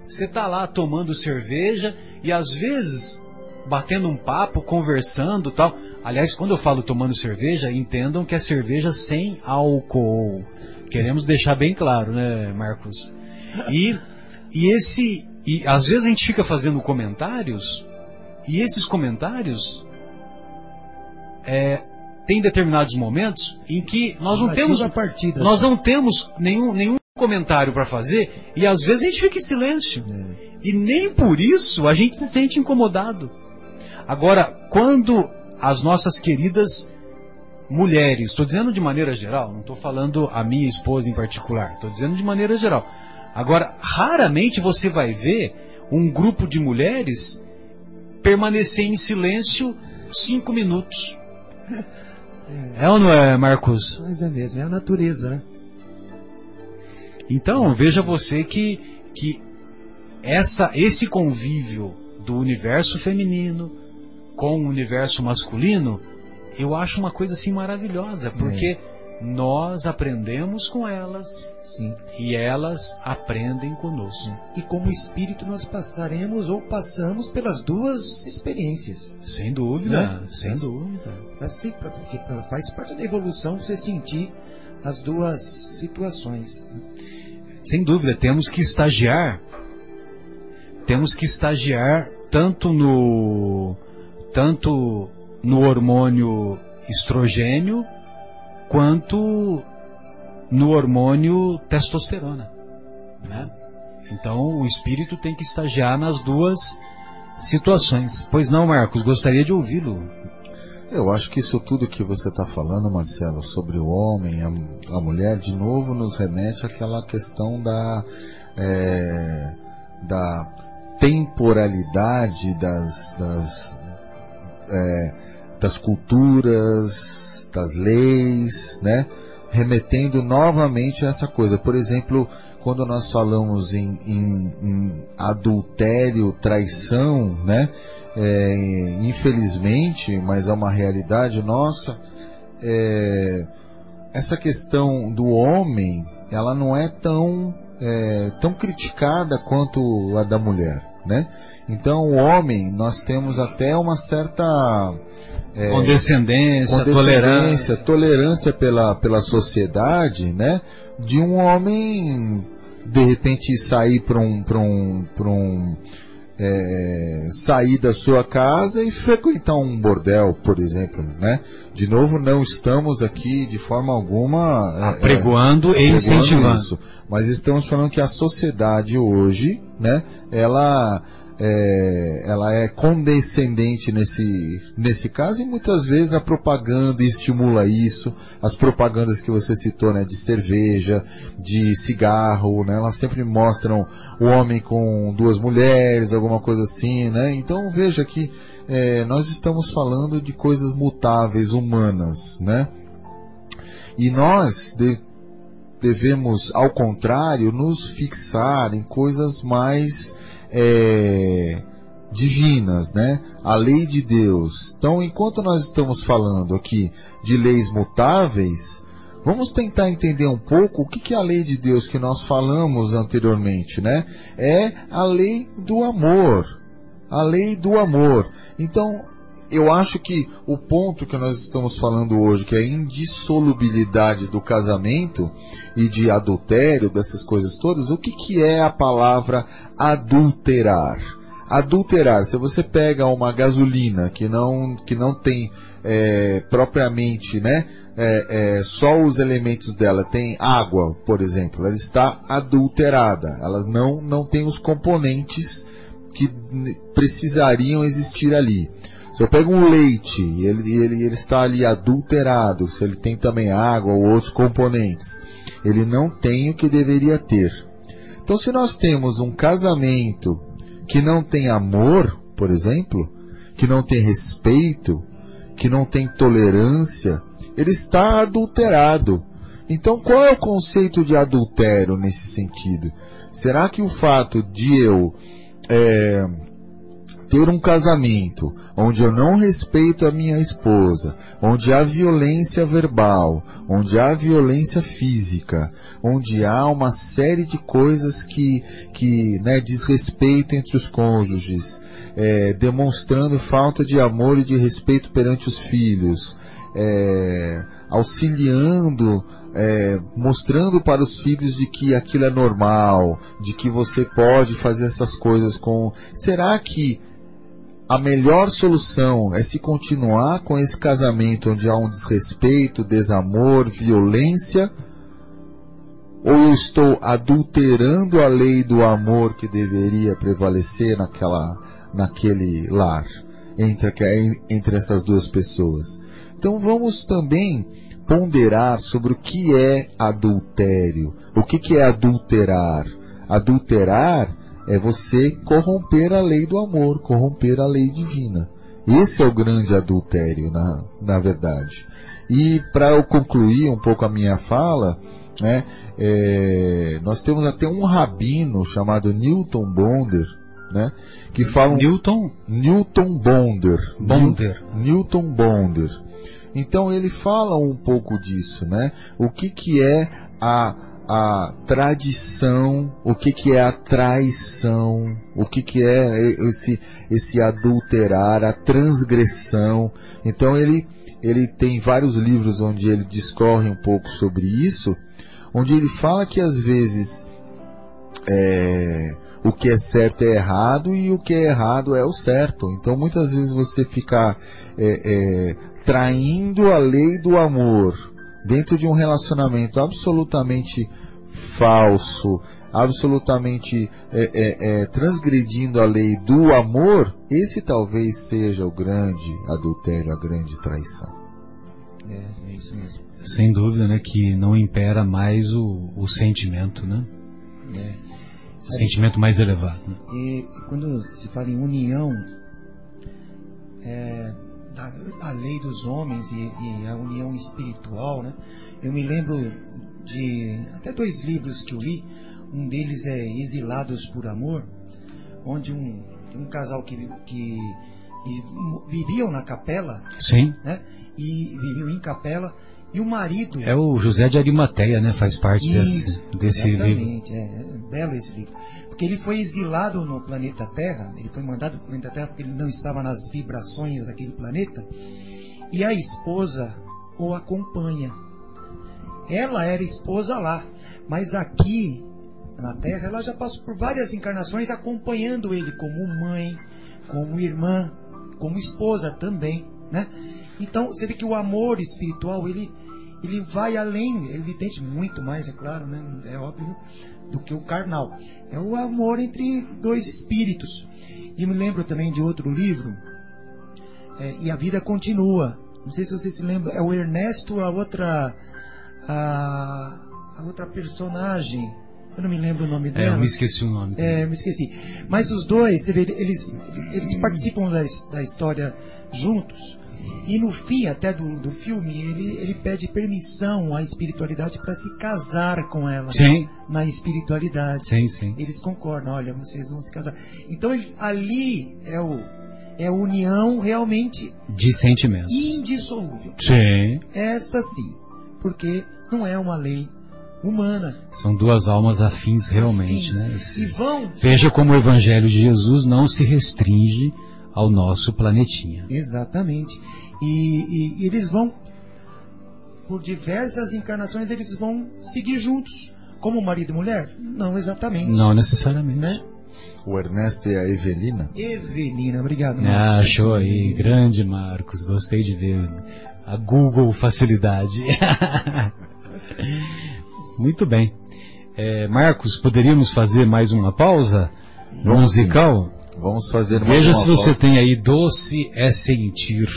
B: você está lá tomando cerveja e às vezes batendo um papo, conversando, tal. Aliás, quando eu falo tomando cerveja, entendam que é cerveja sem álcool. Queremos deixar bem claro, né, Marcos? E e esse e às vezes a gente fica fazendo comentários e esses comentários é, tem determinados momentos em que nós não temos
D: a partida.
B: nós não temos nenhum, nenhum comentário para fazer e às vezes a gente fica em silêncio.
D: É.
B: E nem por isso a gente se sente incomodado. Agora, quando as nossas queridas mulheres, estou dizendo de maneira geral, não estou falando a minha esposa em particular, estou dizendo de maneira geral. Agora, raramente você vai ver um grupo de mulheres permanecer em silêncio cinco minutos. É ou não é, Marcos?
D: Mas é mesmo, é a natureza, né?
B: Então, veja você que, que essa, esse convívio do universo feminino com o universo masculino, eu acho uma coisa assim maravilhosa, porque nós aprendemos com elas
D: Sim.
B: e elas aprendem conosco.
D: E como espírito nós passaremos ou passamos pelas duas experiências.
B: Sem dúvida,
D: Né?
B: sem
D: Mas-
B: dúvida.
D: Assim, porque faz parte da evolução você sentir as duas situações.
B: Sem dúvida, temos que estagiar. Temos que estagiar tanto no tanto no hormônio estrogênio quanto no hormônio testosterona, né? Então o espírito tem que estagiar nas duas situações. Pois não, Marcos, gostaria de ouvi-lo.
C: Eu acho que isso tudo que você está falando, Marcelo, sobre o homem, a, a mulher, de novo nos remete àquela questão da, é, da temporalidade das, das, é, das culturas, das leis, né? Remetendo novamente a essa coisa. Por exemplo, quando nós falamos em, em- em adultério, traição, né? É, infelizmente, mas é uma realidade nossa, é, essa questão do homem, ela não é tão, é, tão criticada quanto a da mulher, né? Então, o homem, nós temos até uma certa é,
B: Condescendência, tolerância.
C: tolerância pela, pela sociedade, né? De um homem de repente sair para um, para um, para um é, sair da sua casa e frequentar um bordel, por exemplo, né? De novo, não estamos aqui de forma alguma é,
B: Apregoando e
C: apregoando
B: incentivando.
C: isso, mas estamos falando que a sociedade hoje, né? Ela é, ela é condescendente nesse, nesse caso e muitas vezes a propaganda estimula isso, as propagandas que você citou, né, de cerveja, de cigarro, né, elas sempre mostram o homem com duas mulheres, alguma coisa assim, né, então veja que é, nós estamos falando de coisas mutáveis, humanas, né, e nós de- devemos, ao contrário, nos fixar em coisas mais é, divinas, né? A lei de Deus. Então, enquanto nós estamos falando aqui de leis mutáveis, vamos tentar entender um pouco o que, que é a lei de Deus que nós falamos anteriormente, né? É a lei do amor. A lei do amor. Então, eu acho que o ponto que nós estamos falando hoje, que é a indissolubilidade do casamento e de adultério, dessas coisas todas, o que, que é a palavra adulterar? Adulterar, se você pega uma gasolina que não, que não tem é, propriamente, né, é, é, só os elementos dela, tem água, por exemplo, ela está adulterada, ela não, não tem os componentes que precisariam existir ali. Se eu pego um leite e ele, ele, ele está ali adulterado, se ele tem também água ou outros componentes, ele não tem o que deveria ter. Então, se nós temos um casamento que não tem amor, por exemplo, que não tem respeito, que não tem tolerância, ele está adulterado. Então, qual é o conceito de adultério nesse sentido? Será que o fato de eu é, ter um casamento onde eu não respeito a minha esposa, onde há violência verbal, onde há violência física, onde há uma série de coisas que, que né, desrespeito entre os cônjuges, é, demonstrando falta de amor e de respeito perante os filhos, é, auxiliando é, mostrando para os filhos de que aquilo é normal, de que você pode fazer essas coisas com. Será que a melhor solução é se continuar com esse casamento onde há um desrespeito, desamor, violência? Ou eu estou adulterando a lei do amor que deveria prevalecer naquela, naquele lar, entre, entre essas duas pessoas? Então vamos também ponderar sobre o que é adultério. O que, que é adulterar? Adulterar é você corromper a lei do amor, corromper a lei divina. Esse é o grande adultério, na, na verdade. E para eu concluir um pouco a minha fala, né, é, nós temos até um rabino chamado Newton Bonder, né, que fala um,
B: Newton
C: Newton Bonder,
B: Bonder
C: Newton Bonder. Então ele fala um pouco disso, né? O que que é a a tradição, o que, que é a traição, o que, que é esse, esse adulterar, a transgressão. Então ele, ele tem vários livros onde ele discorre um pouco sobre isso, onde ele fala que às vezes é, o que é certo é errado e o que é errado é o certo. Então muitas vezes você ficar é, é, traindo a lei do amor dentro de um relacionamento absolutamente falso, absolutamente é, é, é, transgredindo a lei do amor, esse talvez seja o grande adultério, a grande traição.
D: É, é isso mesmo.
B: Sem dúvida, né, que não impera mais o, o sentimento, né?
D: É.
B: O sentimento mais elevado. Né?
D: E quando se fala em união, é, da, da lei dos homens e, e, a união espiritual, né? Eu me lembro de até dois livros que eu li. Um deles é Exilados por Amor, onde um, um casal que, que, que viviam na capela,
B: Sim.
D: né? E viviam em capela e o marido.
B: É o José de Arimateia, né? Faz parte
D: Isso,
B: desse, desse livro.
D: exatamente, É, é belo esse livro. Porque ele foi exilado no planeta Terra, ele foi mandado para o planeta Terra porque ele não estava nas vibrações daquele planeta, e a esposa o acompanha. Ela era esposa lá, mas aqui na Terra ela já passou por várias encarnações acompanhando ele como mãe, como irmã, como esposa também, né? Então você vê que o amor espiritual ele ele vai além, é evidente muito mais, é claro, né? É óbvio do que o carnal. É o amor entre dois espíritos. E me lembro também de outro livro, é, E a Vida Continua. Não sei se você se lembra, é o Ernesto, a outra. A, a outra personagem. Eu não me lembro o nome
B: É,
D: dela.
B: eu me esqueci o nome.
D: É, eu me esqueci. Mas os dois, você vê, eles, eles participam da, da história juntos. E no fim, até do, do filme, ele, ele pede permissão à espiritualidade para se casar com ela.
B: Sim,
D: Na espiritualidade.
B: sim, sim.
D: Eles concordam, olha, vocês vão se casar. Então ele- ali é o é a união realmente
B: De sentimento.
D: indissolúvel.
B: Sim.
D: Esta sim, porque não é uma lei humana.
B: São duas almas afins realmente, né?
D: E vão
B: Veja como o Evangelho de Jesus não se restringe ao nosso planetinha.
D: Exatamente. E, e- e eles vão, por diversas encarnações, eles vão seguir juntos. Como marido e mulher? Não exatamente.
B: Não necessariamente.
D: Né?
C: O Ernesto e a Evelina.
D: Evelina, obrigado.
B: Ah, show aí, grande Marcos, gostei de ver a Google facilidade. Muito bem. É, Marcos, poderíamos fazer mais uma pausa
C: Vamos sim. Vamos fazer mais
B: Veja
C: uma
B: se você tem aí Doce é Sentir.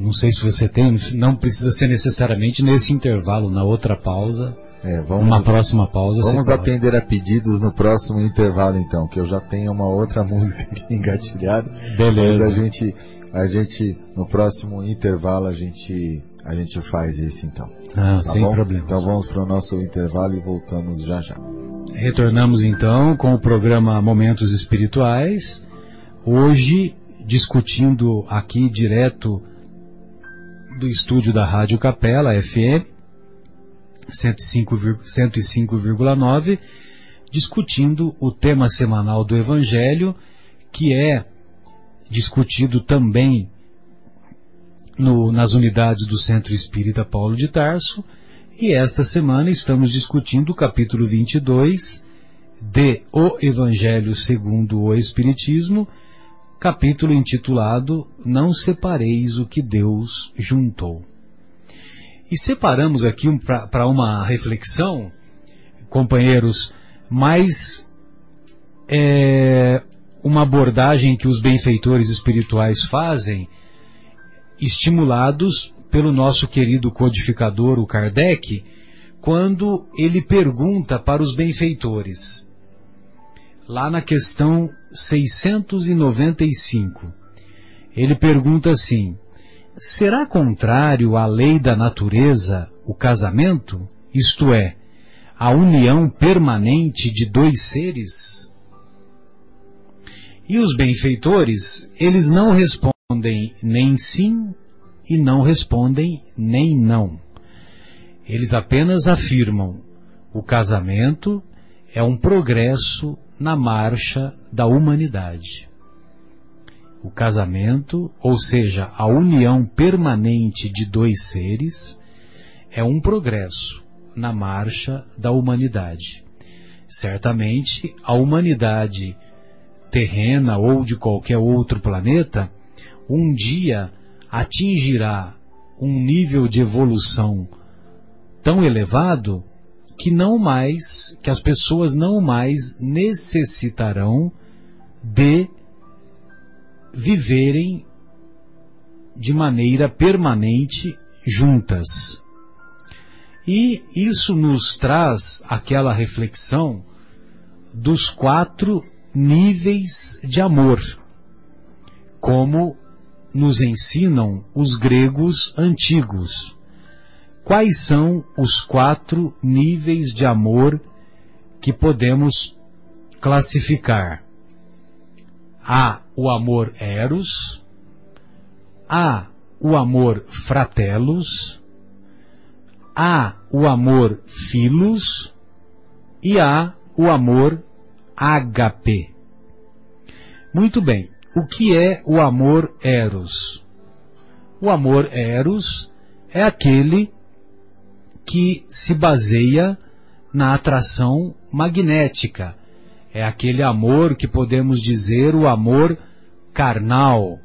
B: Não sei se você tem, não precisa ser necessariamente nesse intervalo, na outra pausa,
C: É, vamos,
B: uma próxima pausa.
C: vamos atender a pedidos no próximo intervalo então, que eu já tenho uma outra música aqui engatilhada. Mas
B: Beleza.
C: a gente, a gente, no próximo intervalo a gente, a gente faz esse então.
B: Ah,
C: Tá
B: sem
C: bom?
B: problema.
C: Então vamos para o nosso intervalo e voltamos já já.
B: Retornamos então com o programa Momentos Espirituais. Hoje discutindo aqui direto do estúdio da Rádio Capela FM 105,9, 105,9, discutindo o tema semanal do Evangelho, que é discutido também no- nas unidades do Centro Espírita Paulo de Tarso. E esta semana estamos discutindo o capítulo 22 de O Evangelho segundo o Espiritismo, capítulo intitulado Não separeis o que Deus juntou. E separamos aqui um, para uma reflexão, companheiros, mais é, uma abordagem que os benfeitores espirituais fazem, estimulados pelo nosso querido codificador, o Kardec, quando ele pergunta para os benfeitores, lá na questão 695, ele pergunta assim: será contrário à lei da natureza o casamento? Isto é, a união permanente de dois seres? E os benfeitores, eles não respondem nem sim e não respondem nem não. Eles apenas afirmam: o casamento é um progresso na marcha da humanidade. O casamento, ou seja, a união permanente de dois seres, é um progresso na marcha da humanidade. Certamente, a humanidade terrena ou de qualquer outro planeta, um dia atingirá um nível de evolução tão elevado que não mais, que as pessoas não mais necessitarão de viverem de maneira permanente juntas. E isso nos traz aquela reflexão dos quatro níveis de amor, como nos ensinam os gregos antigos. Quais são os quatro níveis de amor que podemos classificar? Há o amor eros, há o amor fratelus, há o amor filos e há o amor ágape. Muito bem, o que é o amor eros? O amor eros é aquele que se baseia na atração magnética. É aquele amor que podemos dizer o amor carnal,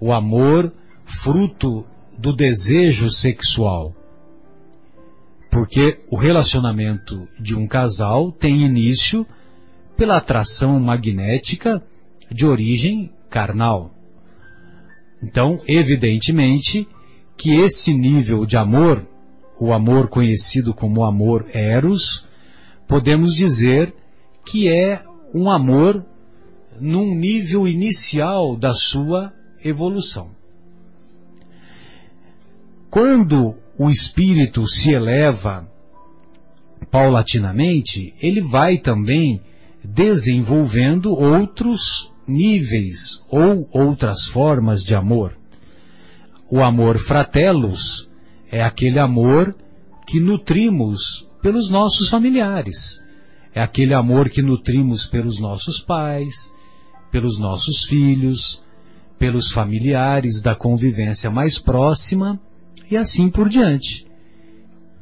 B: o amor fruto do desejo sexual. Porque o relacionamento de um casal tem início pela atração magnética de origem carnal. Então, evidentemente, que esse nível de amor, o amor conhecido como amor eros, podemos dizer que é um amor num nível inicial da sua evolução. Quando o espírito se eleva paulatinamente, ele vai também desenvolvendo outros níveis ou outras formas de amor. O amor fratelus é aquele amor que nutrimos pelos nossos familiares. É aquele amor que nutrimos pelos nossos pais, pelos nossos filhos, pelos familiares da convivência mais próxima e assim por diante.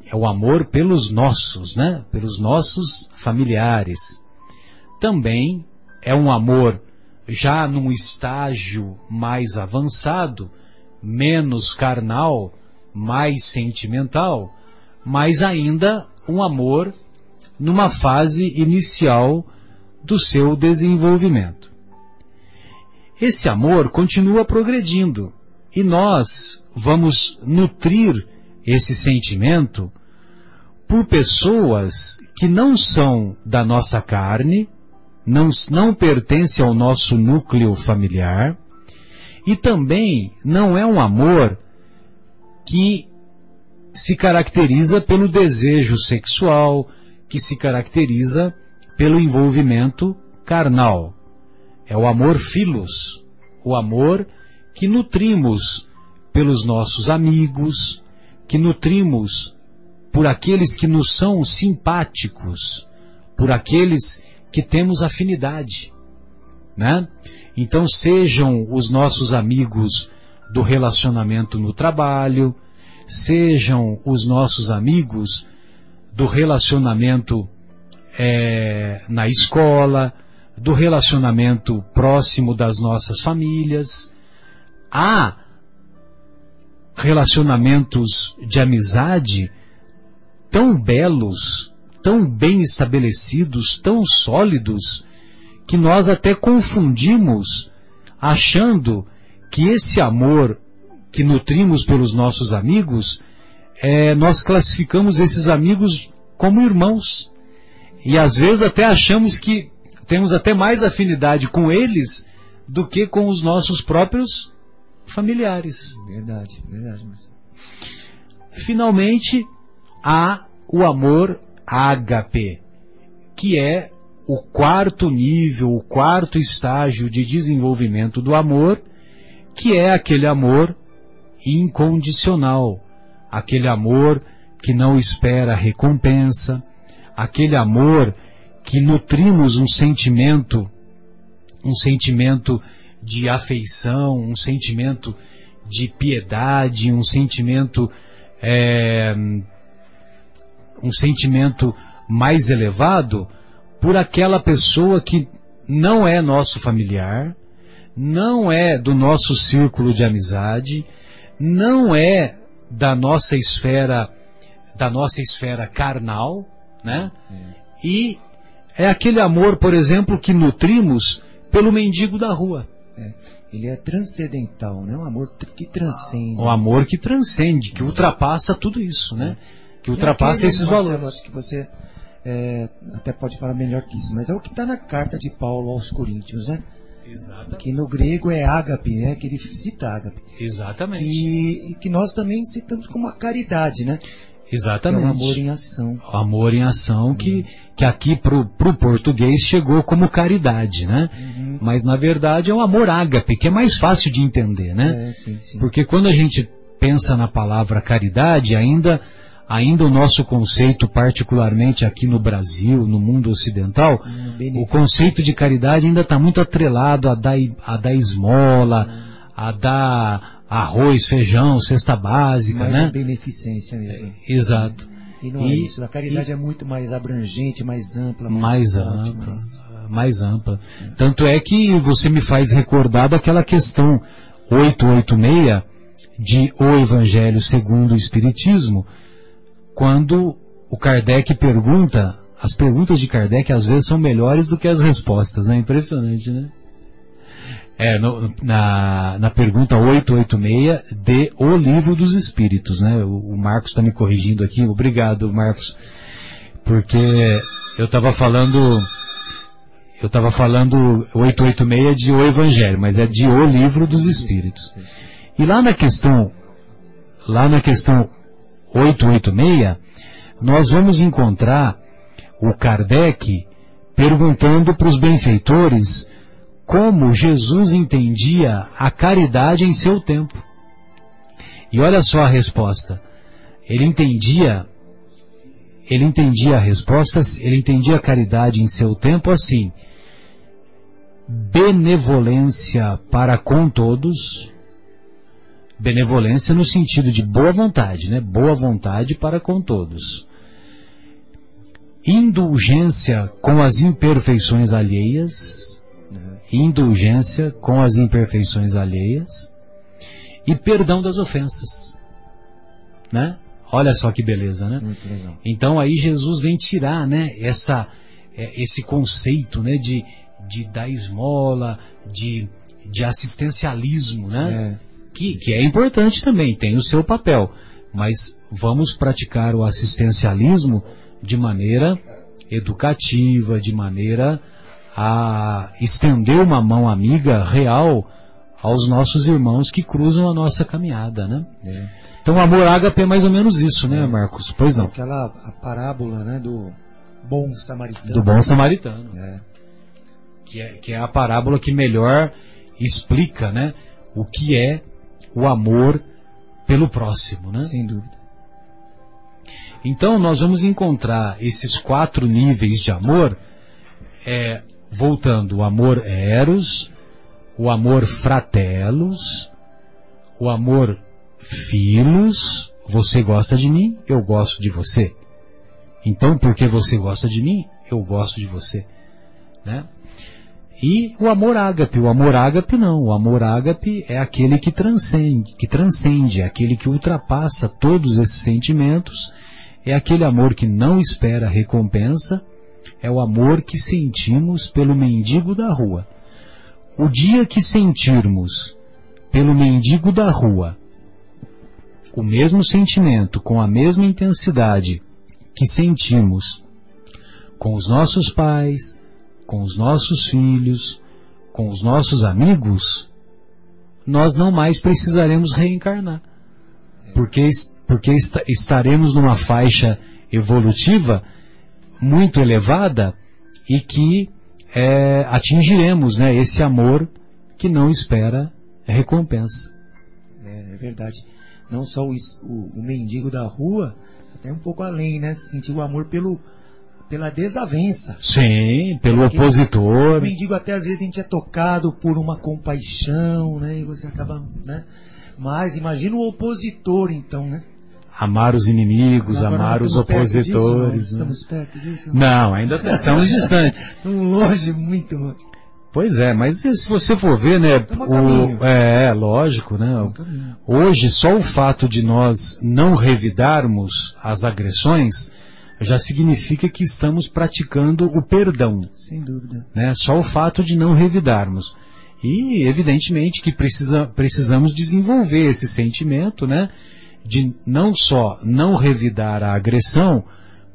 B: É o amor pelos nossos, né? Pelos nossos familiares. Também é um amor já num estágio mais avançado, menos carnal, mais sentimental, mas ainda um amor numa fase inicial do seu desenvolvimento. Esse amor continua progredindo e nós vamos nutrir esse sentimento por pessoas que não são da nossa carne, não, não pertencem ao nosso núcleo familiar e também não é um amor que se caracteriza pelo desejo sexual, que se caracteriza pelo envolvimento carnal. É o amor filos, o amor que nutrimos pelos nossos amigos, que nutrimos por aqueles que nos são simpáticos, por aqueles que temos afinidade, né? Então sejam os nossos amigos do relacionamento no trabalho, sejam os nossos amigos do relacionamento é, na escola, do relacionamento próximo das nossas famílias. Há relacionamentos de amizade tão belos, tão bem estabelecidos, tão sólidos, que nós até confundimos, achando que esse amor que nutrimos pelos nossos amigos, é, nós classificamos esses amigos como irmãos. E às vezes até achamos que temos até mais afinidade com eles do que com os nossos próprios familiares.
D: Verdade, verdade. Mas...
B: Finalmente, há o amor ágape, que é o quarto nível, o quarto estágio de desenvolvimento do amor, que é aquele amor incondicional, aquele amor que não espera recompensa, aquele amor que nutrimos um sentimento, um sentimento de afeição, um sentimento de piedade, um sentimento, é, um sentimento mais elevado por aquela pessoa que não é nosso familiar, não é do nosso círculo de amizade, não é da nossa esfera da nossa esfera carnal, né? É. E é aquele amor, por exemplo, que nutrimos pelo mendigo da rua.
D: É. Ele é transcendental, né? Um amor que transcende.
B: Um amor que transcende, que ultrapassa tudo isso, né? Que ultrapassa esses valores.
D: Acho que você é, até pode falar melhor que isso, mas é o que está na carta de Paulo aos Coríntios, né? Exatamente. Que no grego é ágape, né? Que ele cita ágape.
B: Exatamente.
D: E, e que nós também citamos como a caridade, né?
B: Exatamente.
D: É o amor em ação.
B: Amor em ação que, que aqui pro, pro português chegou como caridade, né? Uhum. Mas na verdade é o amor ágape, que é mais fácil de entender, né?
D: É, sim, sim.
B: Porque quando a gente pensa na palavra caridade, ainda ainda o nosso conceito, particularmente aqui no Brasil, no mundo ocidental, hum, o conceito de caridade ainda está muito atrelado a dar, a dar esmola, a dar arroz, feijão, cesta básica,
D: mais
B: né?
D: beneficência mesmo.
B: É, exato.
D: E não e, é isso. A caridade e, é muito mais abrangente, mais ampla.
B: Mais, mais ampla. Mais... mais ampla. Tanto é que você me faz recordar daquela questão 886 de O Evangelho segundo o Espiritismo, quando o Kardec pergunta, as perguntas de Kardec às vezes são melhores do que as respostas, né? Impressionante, né? É, no, na, na pergunta 886 de O Livro dos Espíritos, né? O, o Marcos está me corrigindo aqui, obrigado Marcos, porque eu estava falando, eu estava falando 886 de O Evangelho, mas é de O Livro dos Espíritos. E lá na questão, lá na questão 886, nós vamos encontrar o Kardec perguntando para os benfeitores como Jesus entendia a caridade em seu tempo. E olha só a resposta. Ele entendia ele entendia a resposta, ele entendia a caridade em seu tempo assim: benevolência para com todos, benevolência no sentido de boa vontade, né? Boa vontade para com todos. Indulgência com as imperfeições alheias, indulgência com as imperfeições alheias e perdão das ofensas, né? Olha só que beleza, né?
D: Muito legal.
B: Então aí Jesus vem tirar, né, essa, é, esse conceito, né, de, de dar esmola, de, de assistencialismo, né?
D: É.
B: Que, que é importante também, tem o seu papel. Mas vamos praticar o assistencialismo de maneira educativa, de maneira a estender uma mão amiga real aos nossos irmãos que cruzam a nossa caminhada, né?
D: É.
B: Então o amor ágape é mais ou menos isso, né, Marcos? Pois não.
D: Aquela a parábola, né, do bom samaritano.
B: Do bom samaritano.
D: É.
B: Que é, que é a parábola que melhor explica, né, o que é o amor pelo próximo, né?
D: Sem dúvida.
B: Então nós vamos encontrar esses quatro níveis de amor, é, voltando, o amor eros, o amor fratelos, o amor filos, você gosta de mim, eu gosto de você. Então, porque você gosta de mim, eu gosto de você. Né? E o amor ágape, o amor ágape não, o amor ágape é aquele que transcende, que transcende, é aquele que ultrapassa todos esses sentimentos, é aquele amor que não espera recompensa, é o amor que sentimos pelo mendigo da rua. O dia que sentirmos pelo mendigo da rua o mesmo sentimento, com a mesma intensidade que sentimos com os nossos pais, com os nossos filhos, com os nossos amigos, nós não mais precisaremos reencarnar. Porque, porque estaremos numa faixa evolutiva muito elevada e que é, atingiremos né, esse amor que não espera recompensa.
D: É, é verdade. Não só o, o, o, mendigo da rua, até um pouco além, né? Sentir o amor pelo, pela desavença.
B: Sim, pelo Porque opositor.
D: O mendigo até às vezes a gente é tocado por uma compaixão, né? E você acaba, né? Mas imagina o opositor então, né?
B: Amar os inimigos, Agora amar os opositores.
D: Disso, não. Estamos perto disso?
B: Não, ainda estamos distantes.
D: Estamos longe, muito longe.
B: Pois é, mas se você for ver, né, o, é, lógico, né, hoje só o fato de nós não revidarmos as agressões já significa que estamos praticando o perdão.
D: Sem dúvida.
B: Né, só o fato de não revidarmos. E evidentemente que precisa, precisamos desenvolver esse sentimento, né, de não só não revidar a agressão,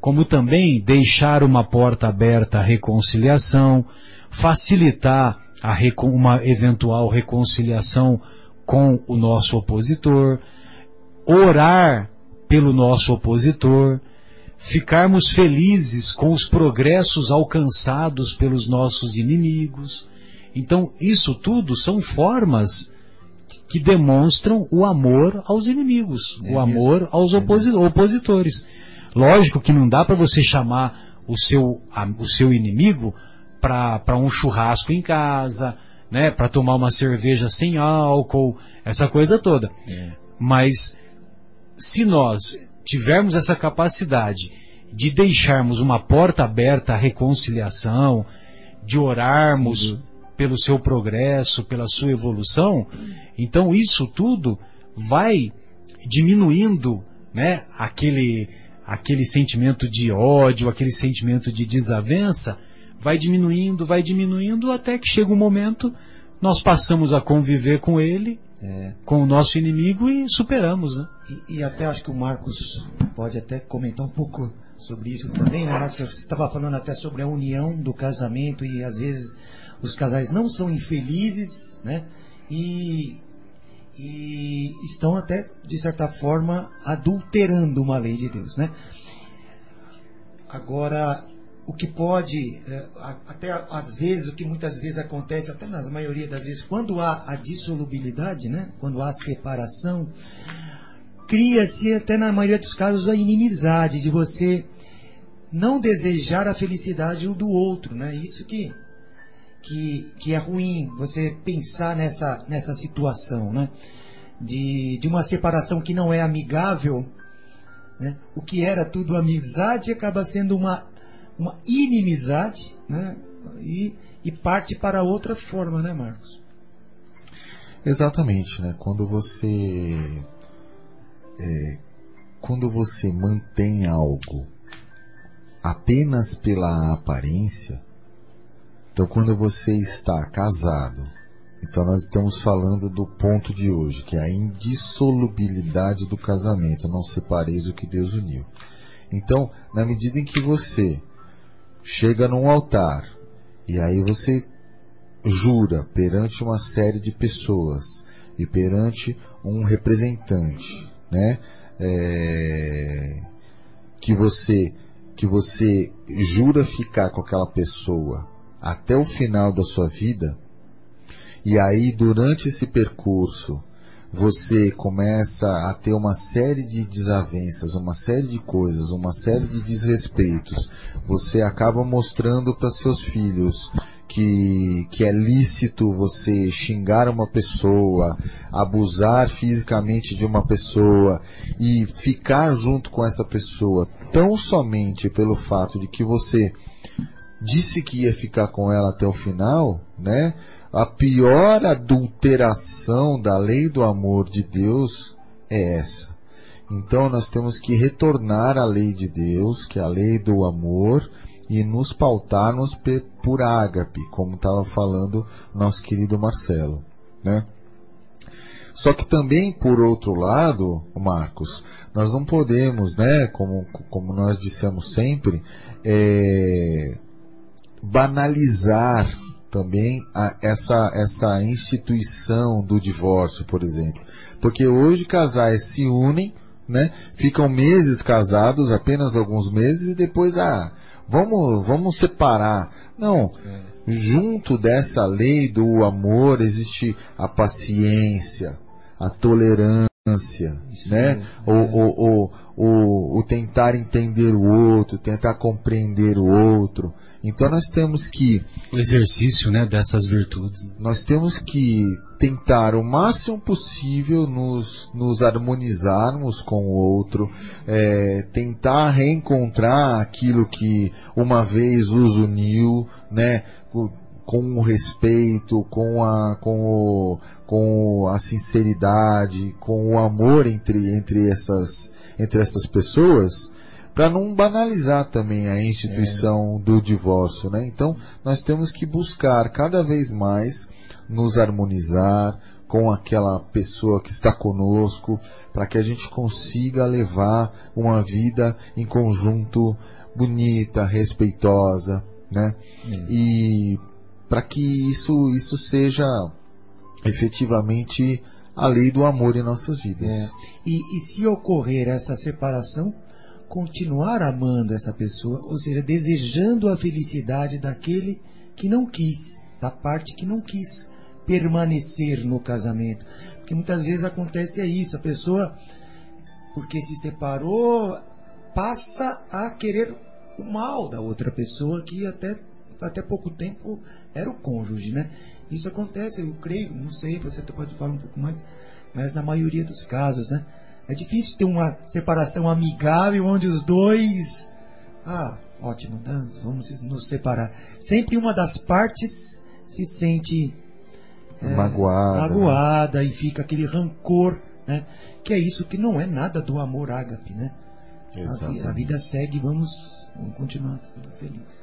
B: como também deixar uma porta aberta à reconciliação, facilitar a, uma eventual reconciliação com o nosso opositor, orar pelo nosso opositor, ficarmos felizes com os progressos alcançados pelos nossos inimigos. Então, isso tudo são formas que demonstram o amor aos inimigos, é o amor mesmo? aos oposi opositores. Lógico que não dá para você chamar o seu, a, o seu inimigo para um churrasco em casa, né, para tomar uma cerveja sem álcool, essa coisa toda. É. Mas se nós tivermos essa capacidade de deixarmos uma porta aberta à reconciliação, de orarmos Sim. pelo seu progresso, pela sua evolução, então isso tudo vai diminuindo, né, aquele aquele sentimento de ódio, aquele sentimento de desavença, vai diminuindo, vai diminuindo, até que chega um momento, nós passamos a conviver com ele, é. com o nosso inimigo e superamos, né?
D: E, e, até acho que o Marcos pode até comentar um pouco sobre isso também, né, Marcos? Você estava falando até sobre a união do casamento e às vezes os casais não são infelizes, né? E, e estão até, de certa forma, adulterando uma lei de Deus, né? Agora, o que pode, é, até às vezes, o que muitas vezes acontece, até na maioria das vezes, quando há a dissolubilidade, né? quando há separação, cria-se até na maioria dos casos a inimizade de você não desejar a felicidade do outro, né? Isso que que, que é ruim você pensar nessa, nessa situação, né? De, de uma separação que não é amigável, né? O que era tudo amizade acaba sendo uma, uma inimizade, né? E, e parte para outra forma, né, Marcos?
C: Exatamente, né? Quando você é, quando você mantém algo apenas pela aparência, então quando você está casado, então nós estamos falando do ponto de hoje, que é a indissolubilidade do casamento, não separeis o que Deus uniu. Então, na medida em que você chega num altar e aí você jura perante uma série de pessoas e perante um representante, né, é, que você que você jura ficar com aquela pessoa até o final da sua vida, e aí durante esse percurso você começa a ter uma série de desavenças, uma série de coisas, uma série de desrespeitos, você acaba mostrando para seus filhos que, que é lícito você xingar uma pessoa, abusar fisicamente de uma pessoa e ficar junto com essa pessoa tão somente pelo fato de que você disse que ia ficar com ela até o final, né? A pior adulteração da lei do amor de Deus é essa. Então nós temos que retornar à lei de Deus, que é a lei do amor, e nos pautarmos por ágape, como estava falando nosso querido Marcelo, né? Só que também, por outro lado, Marcos, nós não podemos, né, como, como nós dissemos sempre, é, banalizar também a, essa, essa instituição do divórcio, por exemplo. Porque hoje casais se unem, né, ficam meses casados, apenas alguns meses, e depois, ah, vamos, vamos separar. Não. Junto dessa lei do amor existe a paciência, a tolerância, né? É. O, o, o, o tentar entender o outro, tentar compreender o outro. Então nós temos que
B: o exercício, né, dessas virtudes.
C: Nós temos que tentar o máximo possível nos, nos harmonizarmos com o outro, é, tentar reencontrar aquilo que uma vez os uniu, né, com o respeito, com a, com, o, com a sinceridade, com o amor entre, entre, essas, entre essas pessoas, para não banalizar também a instituição é. do divórcio, né? Então, nós temos que buscar cada vez mais nos harmonizar com aquela pessoa que está conosco, para que a gente consiga levar uma vida em conjunto bonita, respeitosa, né? É. E para que isso, isso seja efetivamente a lei do amor em nossas vidas. É.
D: E, e se ocorrer essa separação, continuar amando essa pessoa, ou seja, desejando a felicidade daquele que não quis, da parte que não quis permanecer no casamento. Porque muitas vezes acontece é isso, a pessoa, porque se separou, passa a querer o mal da outra pessoa que até, até pouco tempo era o cônjuge, né? Isso acontece, eu creio, não sei, você pode falar um pouco mais, mas na maioria dos casos, né? É difícil ter uma separação amigável onde os dois. Ah, ótimo, tá? vamos nos separar. Sempre uma das partes se sente
C: é, magoada,
D: magoada né? e fica aquele rancor, né? Que é isso que não é nada do amor ágape, né? A, a, vida segue, vamos, vamos continuar sendo felizes.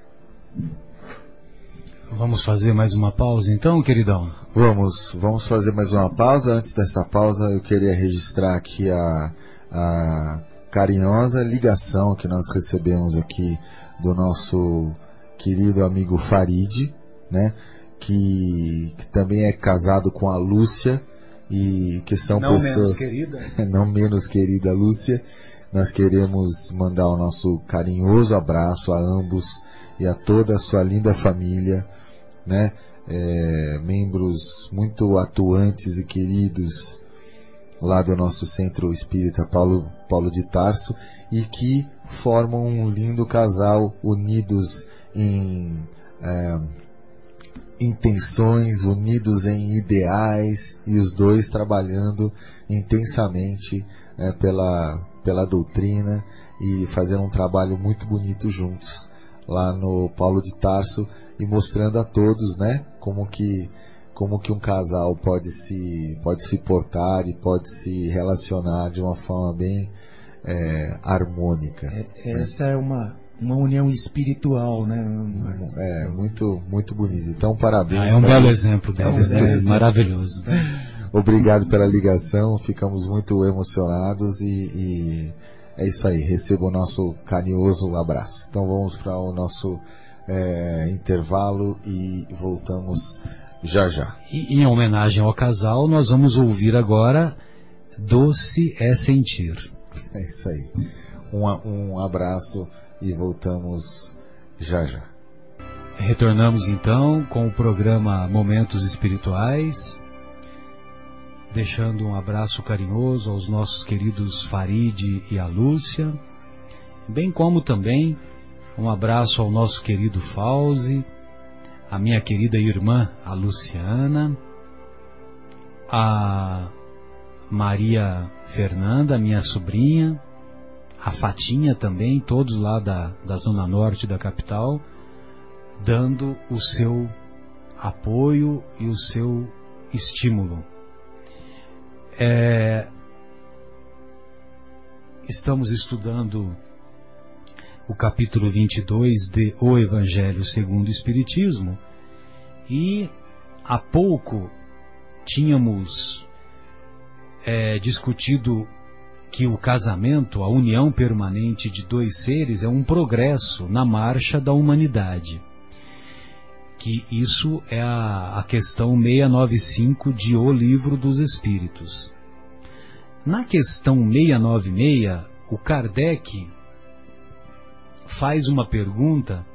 B: Vamos fazer mais uma pausa então, queridão?
C: Vamos, vamos fazer mais uma pausa. Antes dessa pausa, eu queria registrar aqui a, a carinhosa ligação que nós recebemos aqui do nosso querido amigo Farid, né? Que, que também é casado com a Lúcia e que são
D: não
C: pessoas
D: menos querida.
C: não menos querida Lúcia. Nós queremos mandar o nosso carinhoso abraço a ambos e a toda a sua linda família né? É, membros muito atuantes e queridos lá do nosso centro espírita Paulo, Paulo de Tarso e que formam um lindo casal unidos em, é, intenções, unidos em ideais e os dois trabalhando intensamente é, pela, pela doutrina e fazendo um trabalho muito bonito juntos lá no Paulo de Tarso e mostrando a todos, né, como que como que um casal pode se pode se portar e pode se relacionar de uma forma bem é, harmônica.
D: É, essa é uma uma união espiritual, né?
C: Marcos? É muito muito bonito. Então parabéns.
B: Ah, é um belo exemplo deles, é, um é maravilhoso.
C: Obrigado pela ligação, ficamos muito emocionados e, e é isso aí. Receba o nosso carinhoso abraço. Então vamos para o nosso é, intervalo e voltamos já já.
B: E, em homenagem ao casal, nós vamos ouvir agora Doce é Sentir.
C: É isso aí. Um, um abraço e voltamos já já.
B: Retornamos então com o programa Momentos Espirituais, deixando um abraço carinhoso aos nossos queridos Farid e a Lúcia, bem como também um abraço ao nosso querido Fauzi, a minha querida irmã, a Luciana, a Maria Fernanda, minha sobrinha, a Fatinha também, todos lá da, da zona norte da capital, dando o seu apoio e o seu estímulo. É, estamos estudando o capítulo 22 de O Evangelho segundo o Espiritismo e há pouco tínhamos é, discutido que o casamento, a união permanente de dois seres, é um progresso na marcha da humanidade. Que isso é a, a questão 695 de O Livro dos Espíritos. Na questão 696, o Kardec faz uma pergunta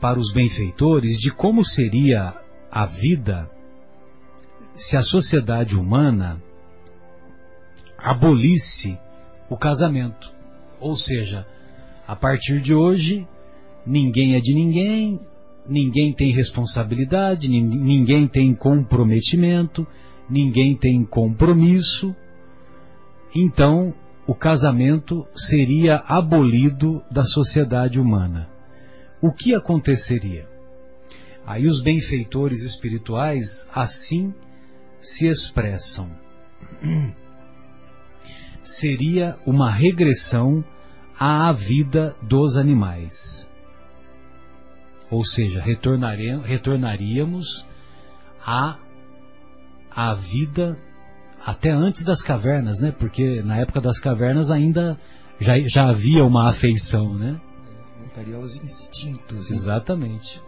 B: para os benfeitores de como seria a vida se a sociedade humana abolisse o casamento. Ou seja, a partir de hoje, ninguém é de ninguém, ninguém tem responsabilidade, ninguém tem comprometimento, ninguém tem compromisso. Então, o casamento seria abolido da sociedade humana. O que aconteceria? Aí os benfeitores espirituais assim se expressam. Seria uma regressão à vida dos animais. Ou seja, retornaríamos à, à vida até antes das cavernas, né? Porque na época das cavernas ainda já, já havia uma afeição, né?
D: Voltaria aos instintos.
B: Exatamente.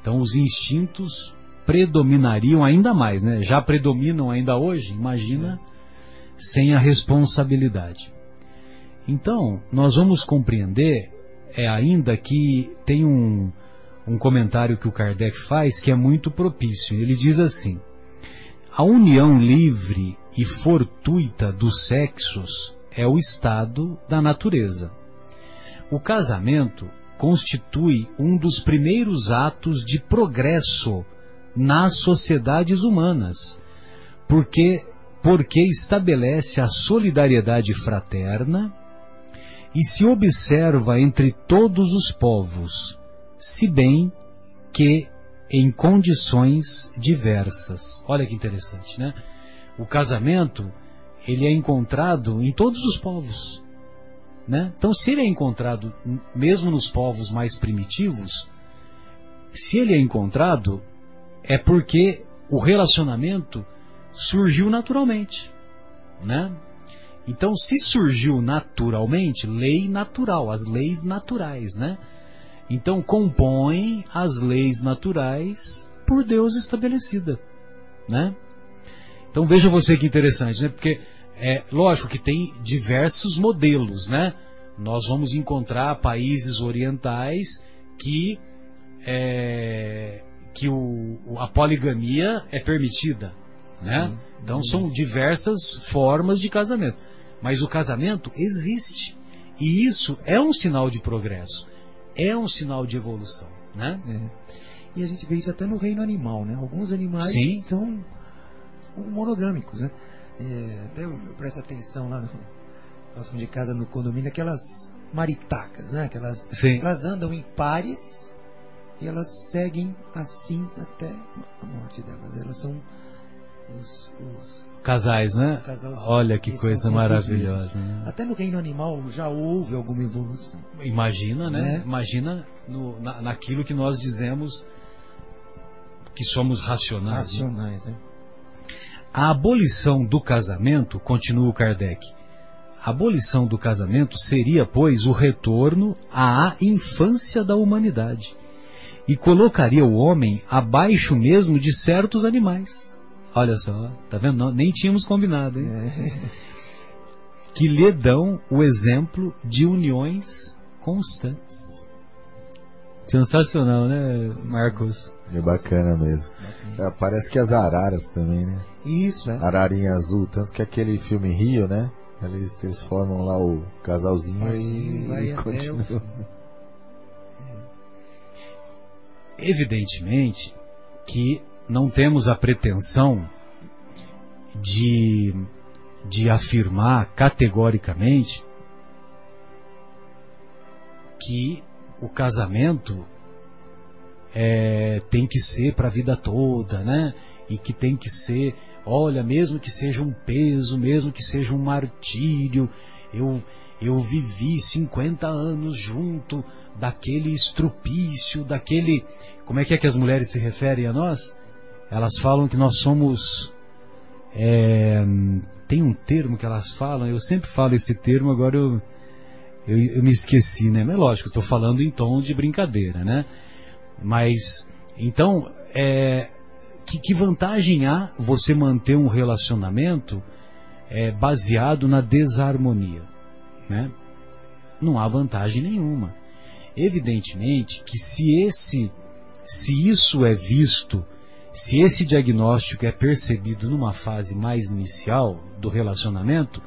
B: Então os instintos predominariam ainda mais, né? Já predominam ainda hoje, imagina sem a responsabilidade. Então, nós vamos compreender é ainda que tem um, um comentário que o Kardec faz que é muito propício. Ele diz assim: a união livre e fortuita dos sexos é o estado da natureza. O casamento constitui um dos primeiros atos de progresso nas sociedades humanas, porque porque estabelece a solidariedade fraterna e se observa entre todos os povos, se bem que em condições diversas. Olha que interessante, né? O casamento, ele é encontrado em todos os povos, né? Então, se ele é encontrado mesmo nos povos mais primitivos, se ele é encontrado, é porque o relacionamento surgiu naturalmente, né? Então, se surgiu naturalmente, lei natural, as leis naturais, né? Então, compõem as leis naturais por Deus estabelecida, né? Então, veja você que interessante, né? Porque é lógico que tem diversos modelos, né? Nós vamos encontrar países orientais que é, que o, a poligamia é permitida, né? Então são diversas formas de casamento. Mas o casamento existe. E isso é um sinal de progresso. É um sinal de evolução. Né? É.
D: E a gente vê isso até no reino animal, né? Alguns animais
B: Sim.
D: são monogâmicos, né? É, até eu presto atenção lá no próximo de casa no condomínio, aquelas maritacas, né? Aquelas,
B: Sim.
D: elas andam em pares e elas seguem assim até a morte delas. Elas são os, os
B: Casais, né?
D: casais
B: Olha que coisa maravilhosa. né?
D: Até no reino animal já houve alguma evolução.
B: Imagina, né?
D: Né?
B: Imagina no- na- naquilo que nós dizemos que somos racionais. né?
D: Racionais, né?
B: A abolição do casamento, continua o Kardec, a abolição do casamento seria, pois, o retorno à infância da humanidade e colocaria o homem abaixo mesmo de certos animais. Olha só, tá vendo? Não- nem tínhamos combinado, hein?
D: É.
B: Que lhe dão o exemplo de uniões constantes. Sensacional, né, Marcos?
C: É bacana mesmo. É, parece que as araras também, né?
D: Isso, é.
C: Ararinha azul, tanto que aquele filme Rio, né? Eles, eles formam lá o casalzinho e,
D: vai
C: e
D: até
C: continuam.
B: Evidentemente que não temos a pretensão de, de afirmar categoricamente que o casamento é, tem que ser para a vida toda, né? E que tem que ser, olha, mesmo que seja um peso, mesmo que seja um martírio, eu, eu vivi 50 anos junto daquele estrupício, daquele. Como é que é que as mulheres se referem a nós? Elas falam que nós somos. é, tem um termo que elas falam, eu sempre falo esse termo, agora eu, eu, eu me esqueci, né? Mas lógico, estou falando em tom de brincadeira, né? Mas, então, é, que, que vantagem há você manter um relacionamento é, baseado na desarmonia? Né? Não há vantagem nenhuma. Evidentemente que se esse, se isso é visto, se esse diagnóstico é percebido numa fase mais inicial do relacionamento,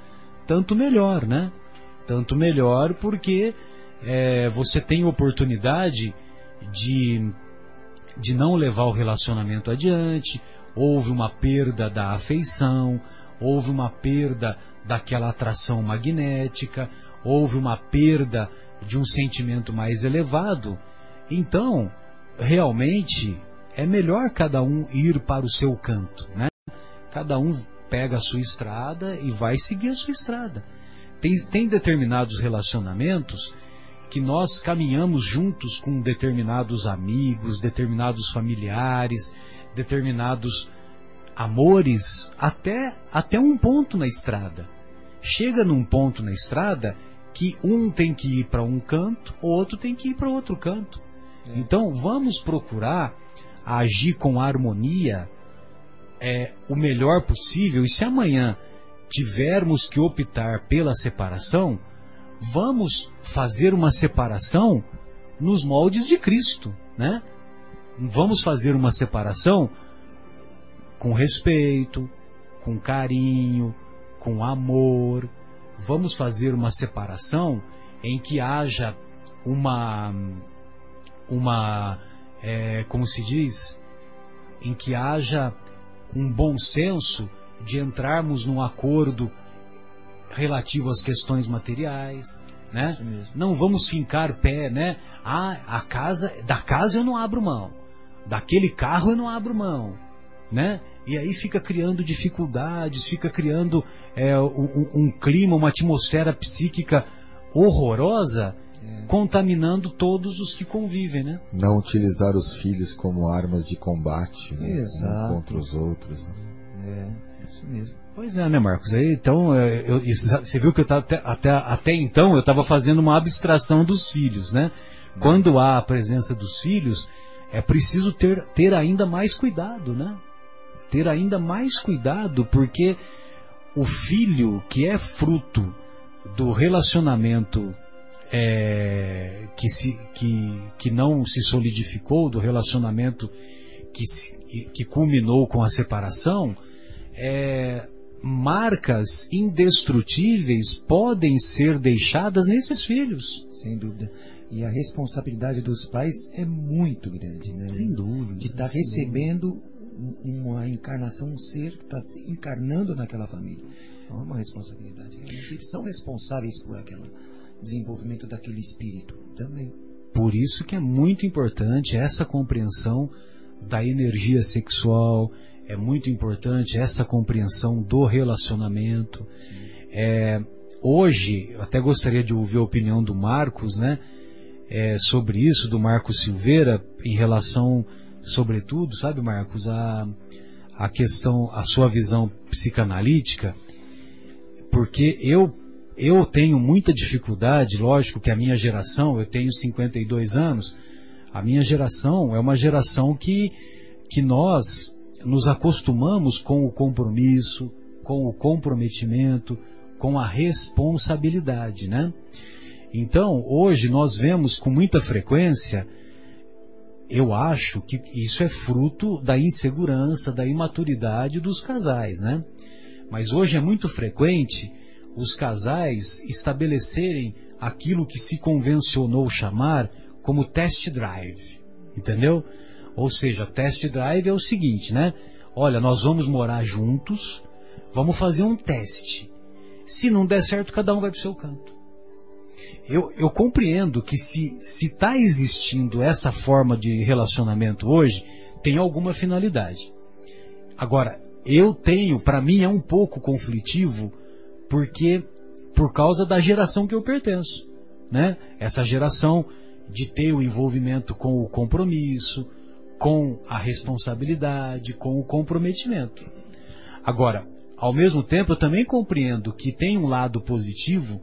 B: tanto melhor, né? Tanto melhor porque é, você tem oportunidade de, de não levar o relacionamento adiante, houve uma perda da afeição, houve uma perda daquela atração magnética, houve uma perda de um sentimento mais elevado. Então, realmente, é melhor cada um ir para o seu canto, né? Cada um pega a sua estrada e vai seguir a sua estrada. Tem, tem determinados relacionamentos que nós caminhamos juntos com determinados amigos, determinados familiares, determinados amores, até, até um ponto na estrada. Chega num ponto na estrada que um tem que ir para um canto, o outro tem que ir para outro canto. Então vamos procurar agir com harmonia é, o melhor possível, e se amanhã tivermos que optar pela separação, vamos fazer uma separação nos moldes de Cristo, né? Vamos fazer uma separação com respeito, com carinho, com amor. Vamos fazer uma separação em que haja uma, uma, é, como se diz, em que haja um bom senso de entrarmos num acordo relativo às questões materiais, né?
D: Isso mesmo.
B: Não vamos fincar pé, né? Ah, a casa, da casa eu não abro mão, daquele carro eu não abro mão, né? E aí fica criando dificuldades, fica criando é, um, um clima, uma atmosfera psíquica horrorosa, contaminando todos os que convivem, né?
C: Não utilizar os filhos como armas de combate né?
D: Exato.
C: um contra os outros. né?
D: É, isso mesmo.
B: Pois é, né, Marcos? Aí, então, é, eu- isso- você viu que eu tava até, até, até então eu estava fazendo uma abstração dos filhos, né? Quando há a presença dos filhos, é preciso ter, ter ainda mais cuidado, né? Ter ainda mais cuidado, porque o filho que é fruto do relacionamento é, que, se, que, que não se solidificou, do relacionamento que, se- que, que culminou com a separação, é, marcas indestrutíveis podem ser deixadas nesses filhos.
D: Sem dúvida. E a responsabilidade dos pais é muito grande, né?
B: Sem dúvida.
D: De estar
B: sem
D: recebendo uma encarnação, um ser que está se encarnando naquela família. É uma responsabilidade. Eles são responsáveis por aquele desenvolvimento daquele espírito também.
B: Por isso que é muito importante essa compreensão da energia sexual, é muito importante essa compreensão do relacionamento. É, hoje, eu até gostaria de ouvir a opinião do Marcos, né, é, sobre isso, do Marcos Silveira, em relação, sobretudo, sabe, Marcos, a, a questão, a sua visão psicanalítica, porque eu eu tenho muita dificuldade, lógico que a minha geração, eu tenho 52 anos, a minha geração é uma geração que, que nós nos acostumamos com o compromisso, com o comprometimento, com a responsabilidade, né? Então, hoje nós vemos com muita frequência, eu acho que isso é fruto da insegurança, da imaturidade dos casais, né? Mas hoje é muito frequente os casais estabelecerem aquilo que se convencionou chamar como test drive, entendeu? Ou seja, test drive é o seguinte, né? Olha, nós vamos morar juntos, vamos fazer um teste. Se não der certo, cada um vai para o seu canto. Eu, eu compreendo que se está existindo essa forma de relacionamento hoje, tem alguma finalidade. Agora, eu tenho, para mim é um pouco conflitivo porque por causa da geração que eu pertenço, né? Essa geração de ter o envolvimento com o compromisso, com a responsabilidade, com o comprometimento. Agora, ao mesmo tempo, eu também compreendo que tem um lado positivo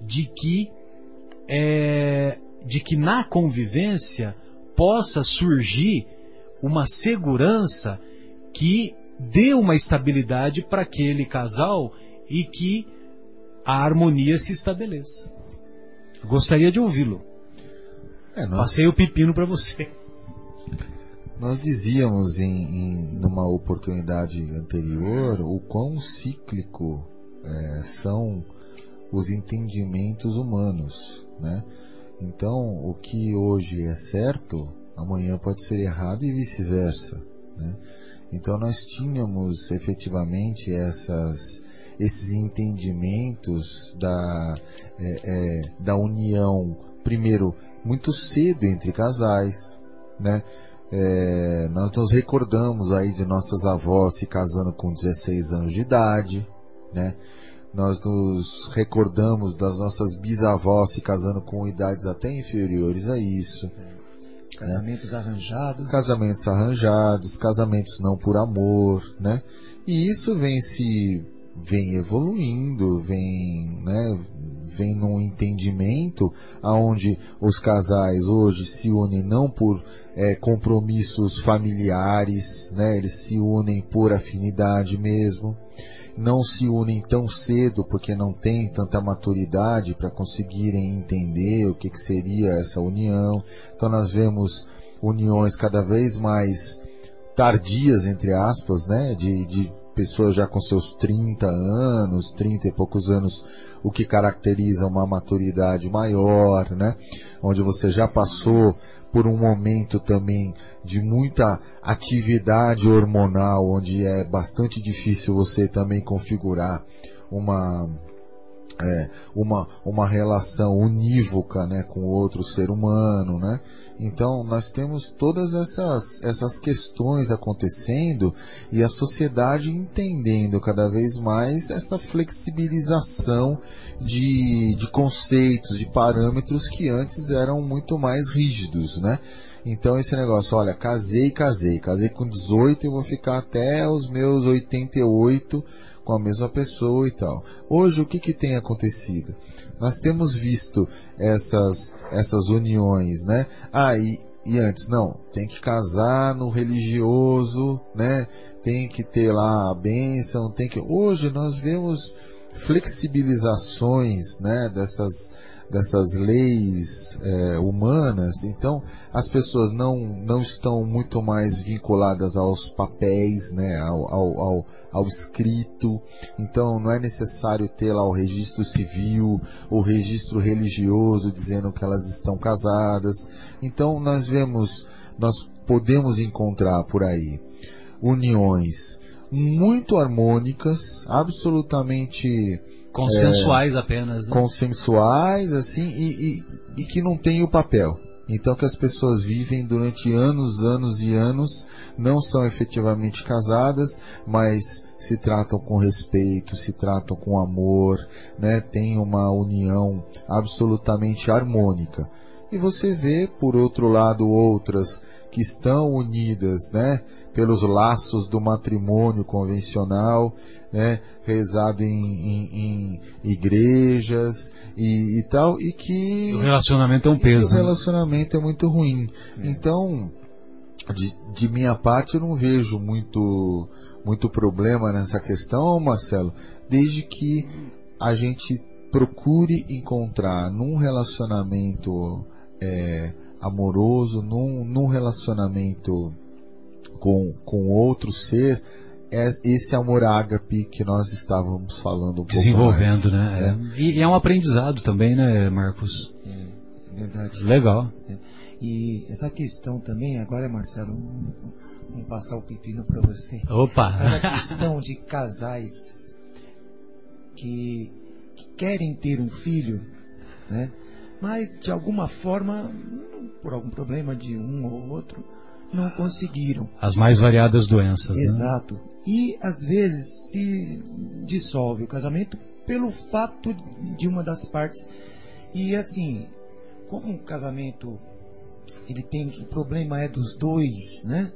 B: de que é, de que na convivência possa surgir uma segurança que dê uma estabilidade para aquele casal e que a harmonia se estabeleça. Gostaria de ouvi-lo. É, nós... Passei o pepino para você.
C: Nós dizíamos em, em numa oportunidade anterior o quão cíclico é, são os entendimentos humanos, né? Então, o que hoje é certo, amanhã pode ser errado e vice-versa, né? Então, nós tínhamos efetivamente essas esses entendimentos da, é, é, da união, primeiro, muito cedo entre casais, né? É, nós nos recordamos aí de nossas avós se casando com 16 anos de idade, né? Nós nos recordamos das nossas bisavós se casando com idades até inferiores a isso.
D: Casamentos né? arranjados.
C: Casamentos arranjados, casamentos não por amor, né? E isso vem se vem evoluindo, vem, né, vem num entendimento aonde os casais hoje se unem não por é, compromissos familiares, né, eles se unem por afinidade mesmo, não se unem tão cedo porque não tem tanta maturidade para conseguirem entender o que, que seria essa união. Então nós vemos uniões cada vez mais tardias, entre aspas, né, de, de pessoas já com seus 30 anos, 30 e poucos anos, o que caracteriza uma maturidade maior, né? Onde você já passou por um momento também de muita atividade hormonal, onde é bastante difícil você também configurar uma é, uma, uma relação unívoca né, com outro ser humano. Né? Então, nós temos todas essas, essas questões acontecendo e a sociedade entendendo cada vez mais essa flexibilização de, de conceitos, de parâmetros que antes eram muito mais rígidos. Né? Então, esse negócio, olha, casei, casei, casei com 18 e vou ficar até os meus 88 com a mesma pessoa e tal. Hoje o que, que tem acontecido? Nós temos visto essas, essas uniões, né? Ah, e, e antes, não, tem que casar no religioso, né? Tem que ter lá a bênção, tem que. Hoje nós vemos flexibilizações, né? Dessas dessas leis é, humanas, então as pessoas não, não estão muito mais vinculadas aos papéis, né, ao, ao, ao, ao escrito, então não é necessário ter lá o registro civil, o registro religioso dizendo que elas estão casadas. Então nós vemos, nós podemos encontrar por aí uniões muito harmônicas, absolutamente
B: consensuais é, apenas, né?
C: consensuais assim e, e, e que não tem o papel. Então que as pessoas vivem durante anos, anos e anos, não são efetivamente casadas, mas se tratam com respeito, se tratam com amor, né? Tem uma união absolutamente harmônica. E você vê, por outro lado, outras que estão unidas, né? pelos laços do matrimônio convencional, né, rezado em, em, em igrejas e, e, tal, e que
B: o relacionamento é um peso.
C: O relacionamento é muito ruim. É. Então, de, de minha parte, eu não vejo muito muito problema nessa questão, Marcelo, desde que a gente procure encontrar num relacionamento é, amoroso, num, num relacionamento com, com outro ser, é esse amor ágape que nós estávamos falando um
B: Desenvolvendo, né? É. E, e, é um aprendizado também, né, Marcos?
D: É, verdade.
B: Legal.
D: É. E essa questão também, agora, Marcelo, vamos passar o pepino para você.
B: Opa!
D: Essa questão de casais que, que querem ter um filho, né? Mas de alguma forma, por algum problema de um ou outro, não conseguiram.
B: As mais variadas doenças. Né?
D: Exato. Né? E às vezes se dissolve o casamento pelo fato de uma das partes. E assim, como um casamento ele tem o problema é dos dois, né?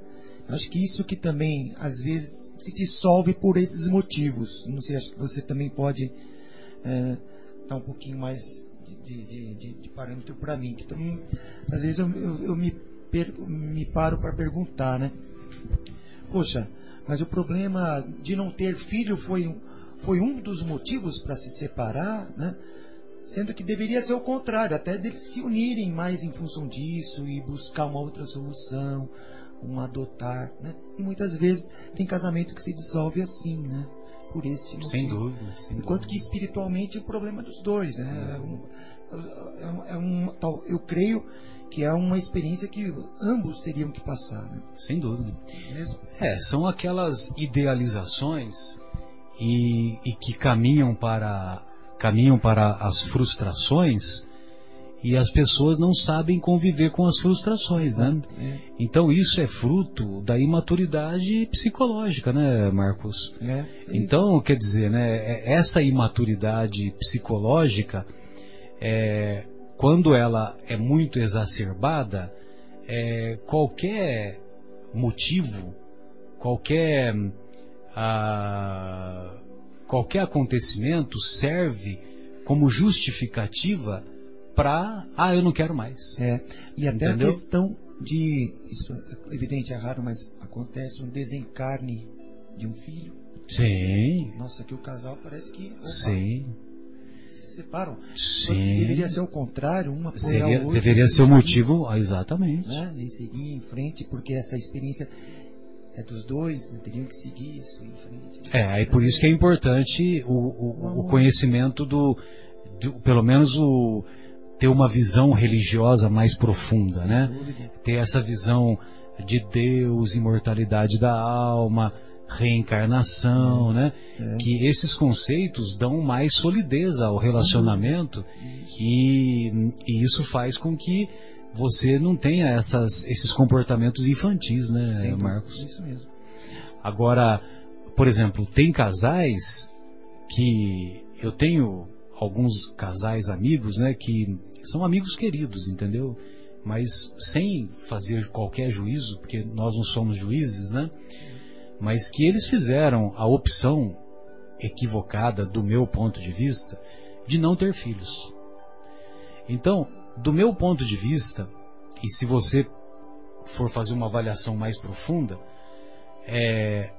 D: Acho que isso que também às vezes se dissolve por esses motivos. Não sei, acho que você também pode é, dar um pouquinho mais de, de, de, de parâmetro para mim, que também às vezes eu, eu, eu me me paro para perguntar, né? Poxa, mas o problema de não ter filho foi, foi um dos motivos para se separar, né? Sendo que deveria ser o contrário, até deles se unirem mais em função disso e buscar uma outra solução, um adotar, né? E muitas vezes tem casamento que se dissolve assim, né? Por esse motivo.
B: Sem dúvida. Sem
D: Enquanto
B: dúvida.
D: que espiritualmente o problema é dos dois, né? É um, é um, é um, eu creio que é uma experiência que ambos teriam que passar. Né?
B: Sem dúvida. É, são aquelas idealizações e, e, que caminham para caminham para as frustrações e as pessoas não sabem conviver com as frustrações, né? É. Então isso é fruto da imaturidade psicológica, né, Marcos? É, então, quer dizer, né, é, essa imaturidade psicológica é, quando ela é muito exacerbada, é, qualquer motivo, qualquer, ah, qualquer acontecimento serve como justificativa para, ah, eu não quero mais.
D: É, e até Entendeu? a questão de, isso é evidente, é raro, mas acontece um desencarne de um filho.
B: Sim.
D: Nossa, que o casal parece que. Opa,
B: Sim
D: se separam.
B: Sim.
D: Deveria ser o contrário, uma
B: Seria, outra, Deveria ser o motivo, ah, exatamente.
D: Né, seguir em frente, porque essa experiência é dos dois, né, teriam que seguir isso em frente.
B: É, aí por isso que é importante o, o, o conhecimento do, do, pelo menos o ter uma visão religiosa mais profunda, né? Ter essa visão de Deus, imortalidade da alma, reencarnação, né? É. Que esses conceitos dão mais solidez ao relacionamento e, e, isso faz com que você não tenha essas, esses comportamentos infantis, né, Sim, Marcos?
D: Isso mesmo.
B: Agora, por exemplo, tem casais que eu tenho alguns casais amigos, né, que são amigos queridos, entendeu? Mas sem fazer qualquer juízo, porque nós não somos juízes, né? mas que eles fizeram a opção equivocada, do meu ponto de vista, de não ter filhos. Então, do meu ponto de vista, e se você for fazer uma avaliação mais profunda, é,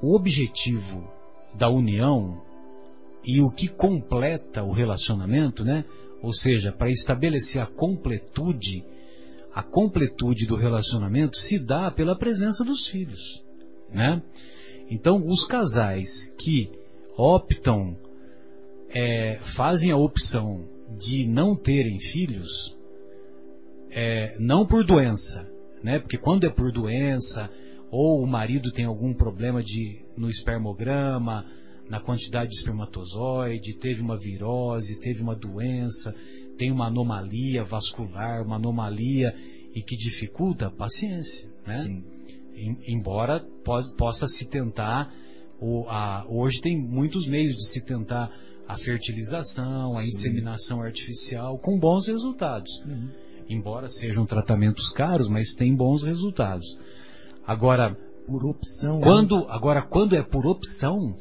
B: o objetivo da união e o que completa o relacionamento, né? Ou seja, para estabelecer a completude, a completude do relacionamento se dá pela presença dos filhos, né? Então, os casais que optam, é, fazem a opção de não terem filhos, é, não por doença, né? Porque quando é por doença, ou o marido tem algum problema de, no espermograma, na quantidade de espermatozoide, teve uma virose, teve uma doença, tem uma anomalia vascular, uma anomalia e que dificulta a paciência, né? Sim. Embora po possa se tentar, o, a, hoje tem muitos meios de se tentar a fertilização, a Sim. inseminação artificial com bons resultados. Uhum embora sejam tratamentos caros, mas tem bons resultados. Agora,
D: por opção.
B: Quando, né? agora, quando é por opção,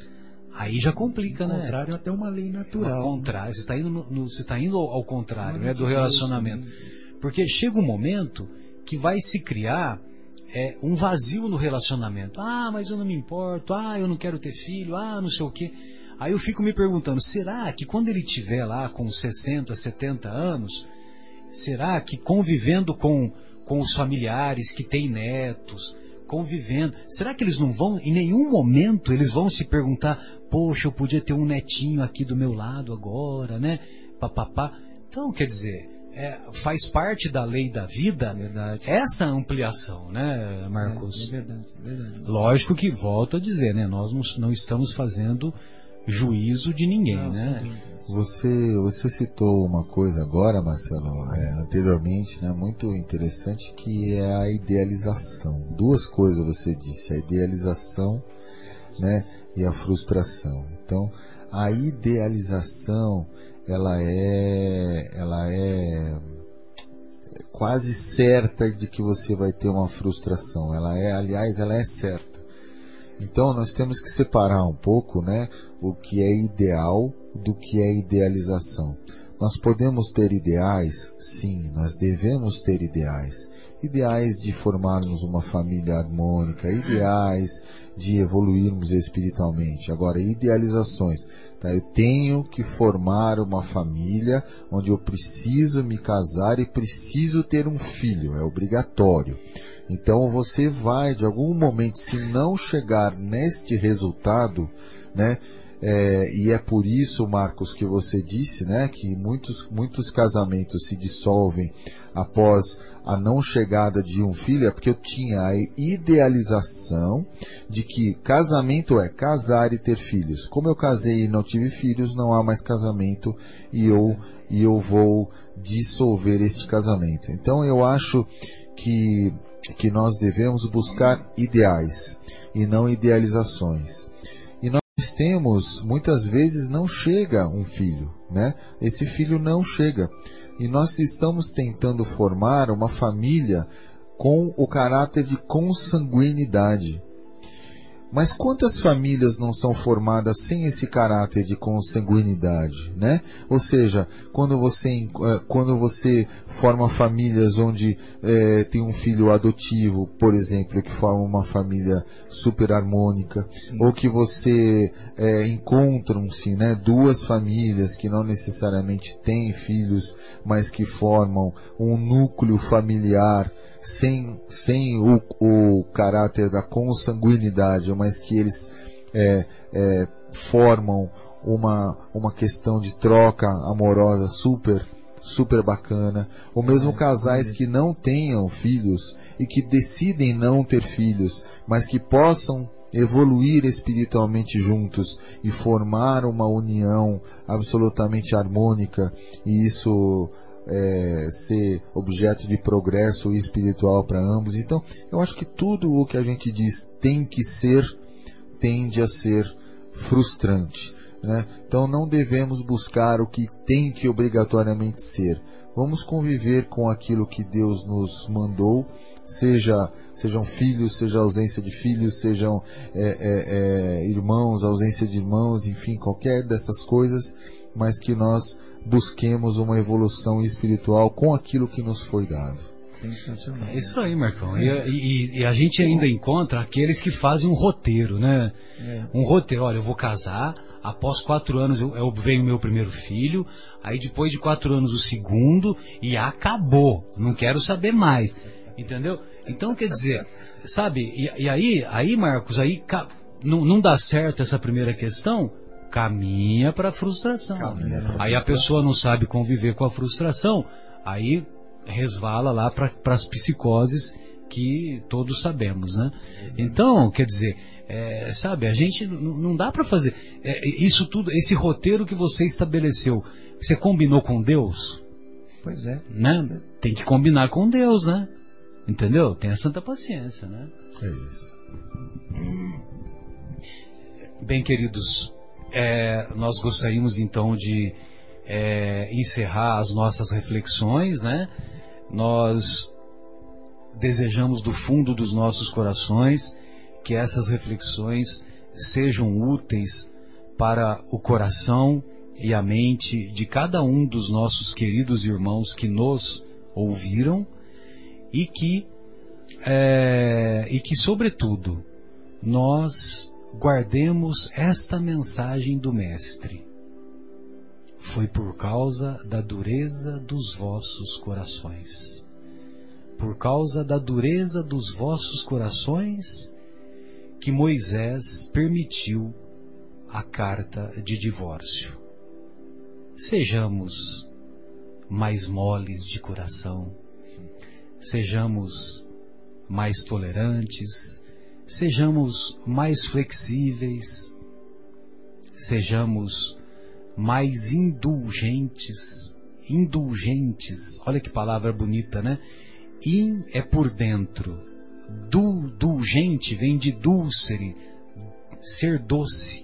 B: aí já complica, né?
D: Ao contrário, até uma lei natural.
B: Ao contrário, você está indo, no, você está indo ao contrário, né, do relacionamento. Porque chega um momento que vai se criar é, um vazio no relacionamento. Ah, mas eu não me importo. Ah, eu não quero ter filho. Ah, não sei o quê. Aí eu fico me perguntando, será que quando ele tiver lá com 60, 70 anos, Será que convivendo com, com os familiares que têm netos, convivendo, será que eles não vão, em nenhum momento, eles vão se perguntar: poxa, eu podia ter um netinho aqui do meu lado agora, né? Papapá. Então, quer dizer, é, faz parte da lei da vida
D: verdade.
B: essa ampliação, né, Marcos?
D: É, é verdade, é verdade.
B: Lógico que, volto a dizer, né, nós não, não estamos fazendo juízo de ninguém, não, né?
C: Você, você citou uma coisa agora, Marcelo, é, anteriormente, né, muito interessante, que é a idealização. Duas coisas você disse, a idealização né, e a frustração. Então, a idealização, ela é, ela é quase certa de que você vai ter uma frustração. Ela é, aliás, ela é certa. Então, nós temos que separar um pouco, né, o que é ideal do que é idealização. Nós podemos ter ideais? Sim, nós devemos ter ideais. Ideais de formarmos uma família harmônica, ideais de evoluirmos espiritualmente. Agora, idealizações. Tá? Eu tenho que formar uma família onde eu preciso me casar e preciso ter um filho. É obrigatório. Então você vai, de algum momento, se não chegar neste resultado, né? É, e é por isso, Marcos, que você disse, né, que muitos, muitos casamentos se dissolvem após a não chegada de um filho, é porque eu tinha a idealização de que casamento é casar e ter filhos. Como eu casei e não tive filhos, não há mais casamento e eu, e eu vou dissolver este casamento. Então eu acho que, que nós devemos buscar ideais e não idealizações temos, muitas vezes não chega um filho, né? Esse filho não chega. E nós estamos tentando formar uma família com o caráter de consanguinidade. Mas quantas famílias não são formadas sem esse caráter de consanguinidade, né? Ou seja, quando você, eh, quando você forma famílias onde é, tem um filho adotivo, por exemplo, que forma uma família super harmônica, Sim. ou que você é, encontram-se, né, duas famílias que não necessariamente têm filhos, mas que formam um núcleo familiar sem, sem o, o caráter da consanguinidade, mas que eles é, é, formam uma, uma questão de troca amorosa super super bacana, ou mesmo casais que não tenham filhos e que decidem não ter filhos, mas que possam evoluir espiritualmente juntos e formar uma união absolutamente harmônica, e isso é, ser objeto de progresso espiritual para ambos. Então, eu acho que tudo o que a gente diz tem que ser, tende a ser frustrante. Né? Então, não devemos buscar o que tem que obrigatoriamente ser. Vamos conviver com aquilo que Deus nos mandou, seja sejam filhos, seja ausência de filhos, sejam é, é, é, irmãos, ausência de irmãos, enfim, qualquer dessas coisas, mas que nós busquemos uma evolução espiritual com aquilo que nos foi dado.
B: Sensacional. É isso aí, Marcão. E, e, e, a gente ainda encontra aqueles que fazem um roteiro, né? É. Um roteiro. Olha, eu vou casar, após quatro anos eu, eu veio o meu primeiro filho, aí depois de quatro anos o segundo, e acabou. Não quero saber mais. Entendeu? Então, quer dizer, sabe, e, e aí, aí, Marcos, aí não, não dá certo essa primeira questão, caminha para a frustração. Caminha aí a pessoa não sabe conviver com a frustração, aí resvala lá para as psicoses que todos sabemos, né? Então, quer dizer, é, sabe, a gente não dá para fazer é, isso tudo, esse roteiro que você estabeleceu, você combinou com Deus?
D: Pois é.
B: Né? Tem que combinar com Deus, né? Entendeu? Tenha santa paciência, né?
C: É isso.
B: Bem, queridos, é, nós gostaríamos então de é, encerrar as nossas reflexões, né? Nós desejamos do fundo dos nossos corações que essas reflexões sejam úteis para o coração e a mente de cada um dos nossos queridos irmãos que nos ouviram e que, é, e que sobretudo, nós guardemos esta mensagem do Mestre. Foi por causa da dureza dos vossos corações. Por causa da dureza dos vossos corações que Moisés permitiu a carta de divórcio. Sejamos mais moles de coração sejamos mais tolerantes, sejamos mais flexíveis, sejamos mais indulgentes, indulgentes. Olha que palavra bonita, né? In é por dentro. Du, dulgente vem de dulcere, ser doce.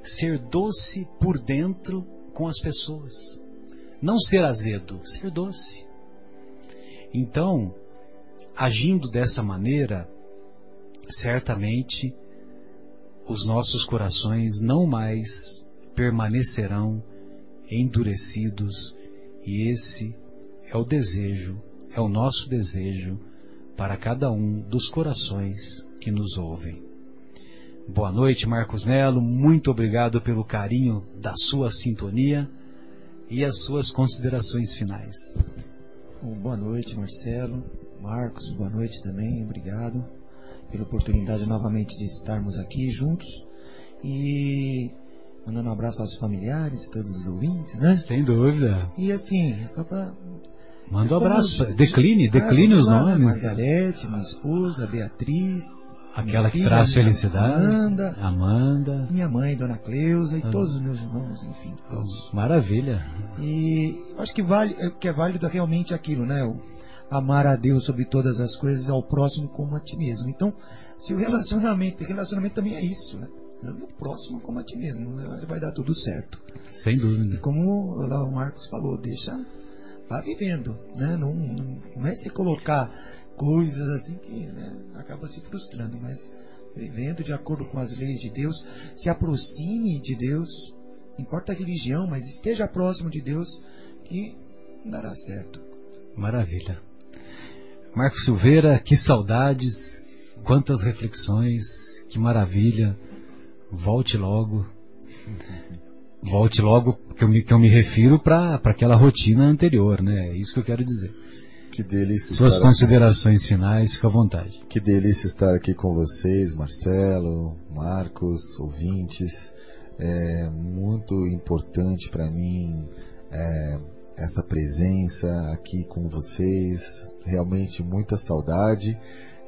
B: Ser doce por dentro com as pessoas. Não ser azedo, ser doce. Então, agindo dessa maneira, certamente os nossos corações não mais permanecerão endurecidos, e esse é o desejo, é o nosso desejo para cada um dos corações que nos ouvem. Boa noite, Marcos Melo, muito obrigado pelo carinho da sua sintonia e as suas considerações finais.
D: Boa noite, Marcelo. Marcos, boa noite também. Obrigado pela oportunidade novamente de estarmos aqui juntos. E mandando um abraço aos familiares, todos os ouvintes, né?
B: Sem dúvida.
D: E assim, só para
B: Manda um abraço. Decline, decline os nomes.
D: Margarete, minha esposa, Beatriz,
B: Aquela que traz felicidade.
D: Amanda.
B: Amanda.
D: Minha mãe, Dona Cleusa e ah. todos os meus irmãos, enfim, todos.
B: Maravilha.
D: E acho que vale, é, que é válido realmente aquilo, né? O amar a Deus sobre todas as coisas, ao próximo como a ti mesmo. Então, se o relacionamento, relacionamento também é isso, né? O próximo como a ti mesmo, né? vai dar tudo certo.
B: Sem dúvida.
D: E como lá o Marcos falou, deixa, vá vivendo, né? Não, não, não é se colocar coisas assim que né, acaba se frustrando, mas vivendo de acordo com as leis de Deus, se aproxime de Deus, importa a religião, mas esteja próximo de Deus que dará certo.
B: Maravilha. Marcos Silveira, que saudades, quantas reflexões, que maravilha. Volte logo. Volte logo, que eu me, que eu me refiro para aquela rotina anterior, né? É isso que eu quero dizer.
C: Que delícia.
B: Suas considerações aqui. finais, fica à vontade.
C: Que delícia estar aqui com vocês, Marcelo, Marcos, ouvintes. É muito importante para mim é, essa presença aqui com vocês. Realmente muita saudade.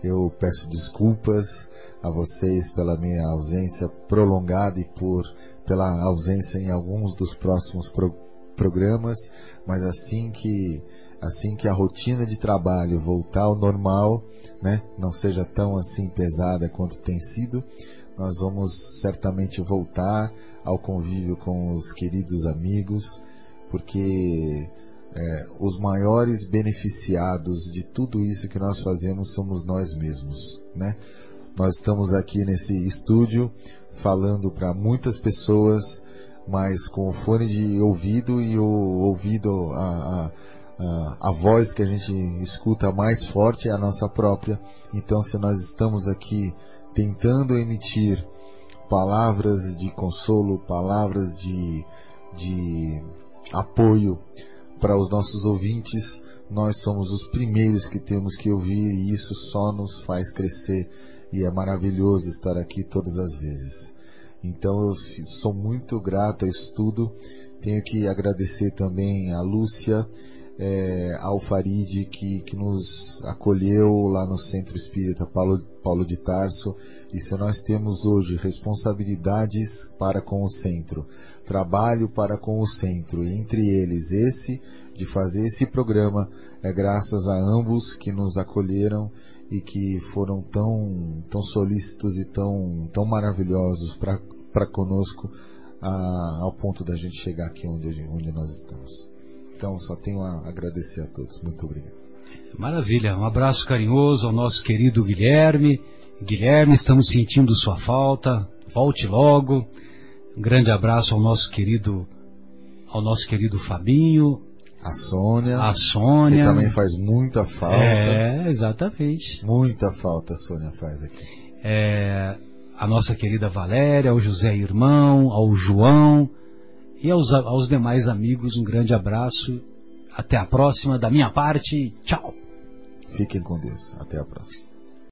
C: Eu peço desculpas a vocês pela minha ausência prolongada e por pela ausência em alguns dos próximos pro, programas, mas assim que assim que a rotina de trabalho voltar ao normal, né, não seja tão assim pesada quanto tem sido, nós vamos certamente voltar ao convívio com os queridos amigos, porque é, os maiores beneficiados de tudo isso que nós fazemos somos nós mesmos, né? Nós estamos aqui nesse estúdio falando para muitas pessoas, mas com o fone de ouvido e o ouvido a, a a voz que a gente escuta mais forte é a nossa própria. Então, se nós estamos aqui tentando emitir palavras de consolo, palavras de, de apoio para os nossos ouvintes. Nós somos os primeiros que temos que ouvir e isso só nos faz crescer e é maravilhoso estar aqui todas as vezes. Então eu sou muito grato a isso tudo. Tenho que agradecer também a Lúcia, é, ao Farid, que, que nos acolheu lá no Centro Espírita Paulo, Paulo de Tarso. E se nós temos hoje responsabilidades para com o centro, trabalho para com o centro, e entre eles esse de fazer esse programa, é graças a ambos que nos acolheram e que foram tão, tão solícitos e tão, tão maravilhosos para conosco a, ao ponto da gente chegar aqui onde, onde nós estamos. Então, só tenho a agradecer a todos. Muito obrigado.
B: Maravilha. Um abraço carinhoso ao nosso querido Guilherme. Guilherme, estamos sentindo sua falta. Volte logo. Um grande abraço ao nosso querido ao nosso querido Fabinho,
C: a Sônia.
B: A Sônia.
C: Que também faz muita falta.
B: É, exatamente.
C: Muita falta a Sônia faz aqui.
B: É, a nossa querida Valéria, ao José Irmão, ao João e aos, aos demais amigos, um grande abraço. Até a próxima, da minha parte, tchau.
C: Fiquem com Deus. Até a próxima.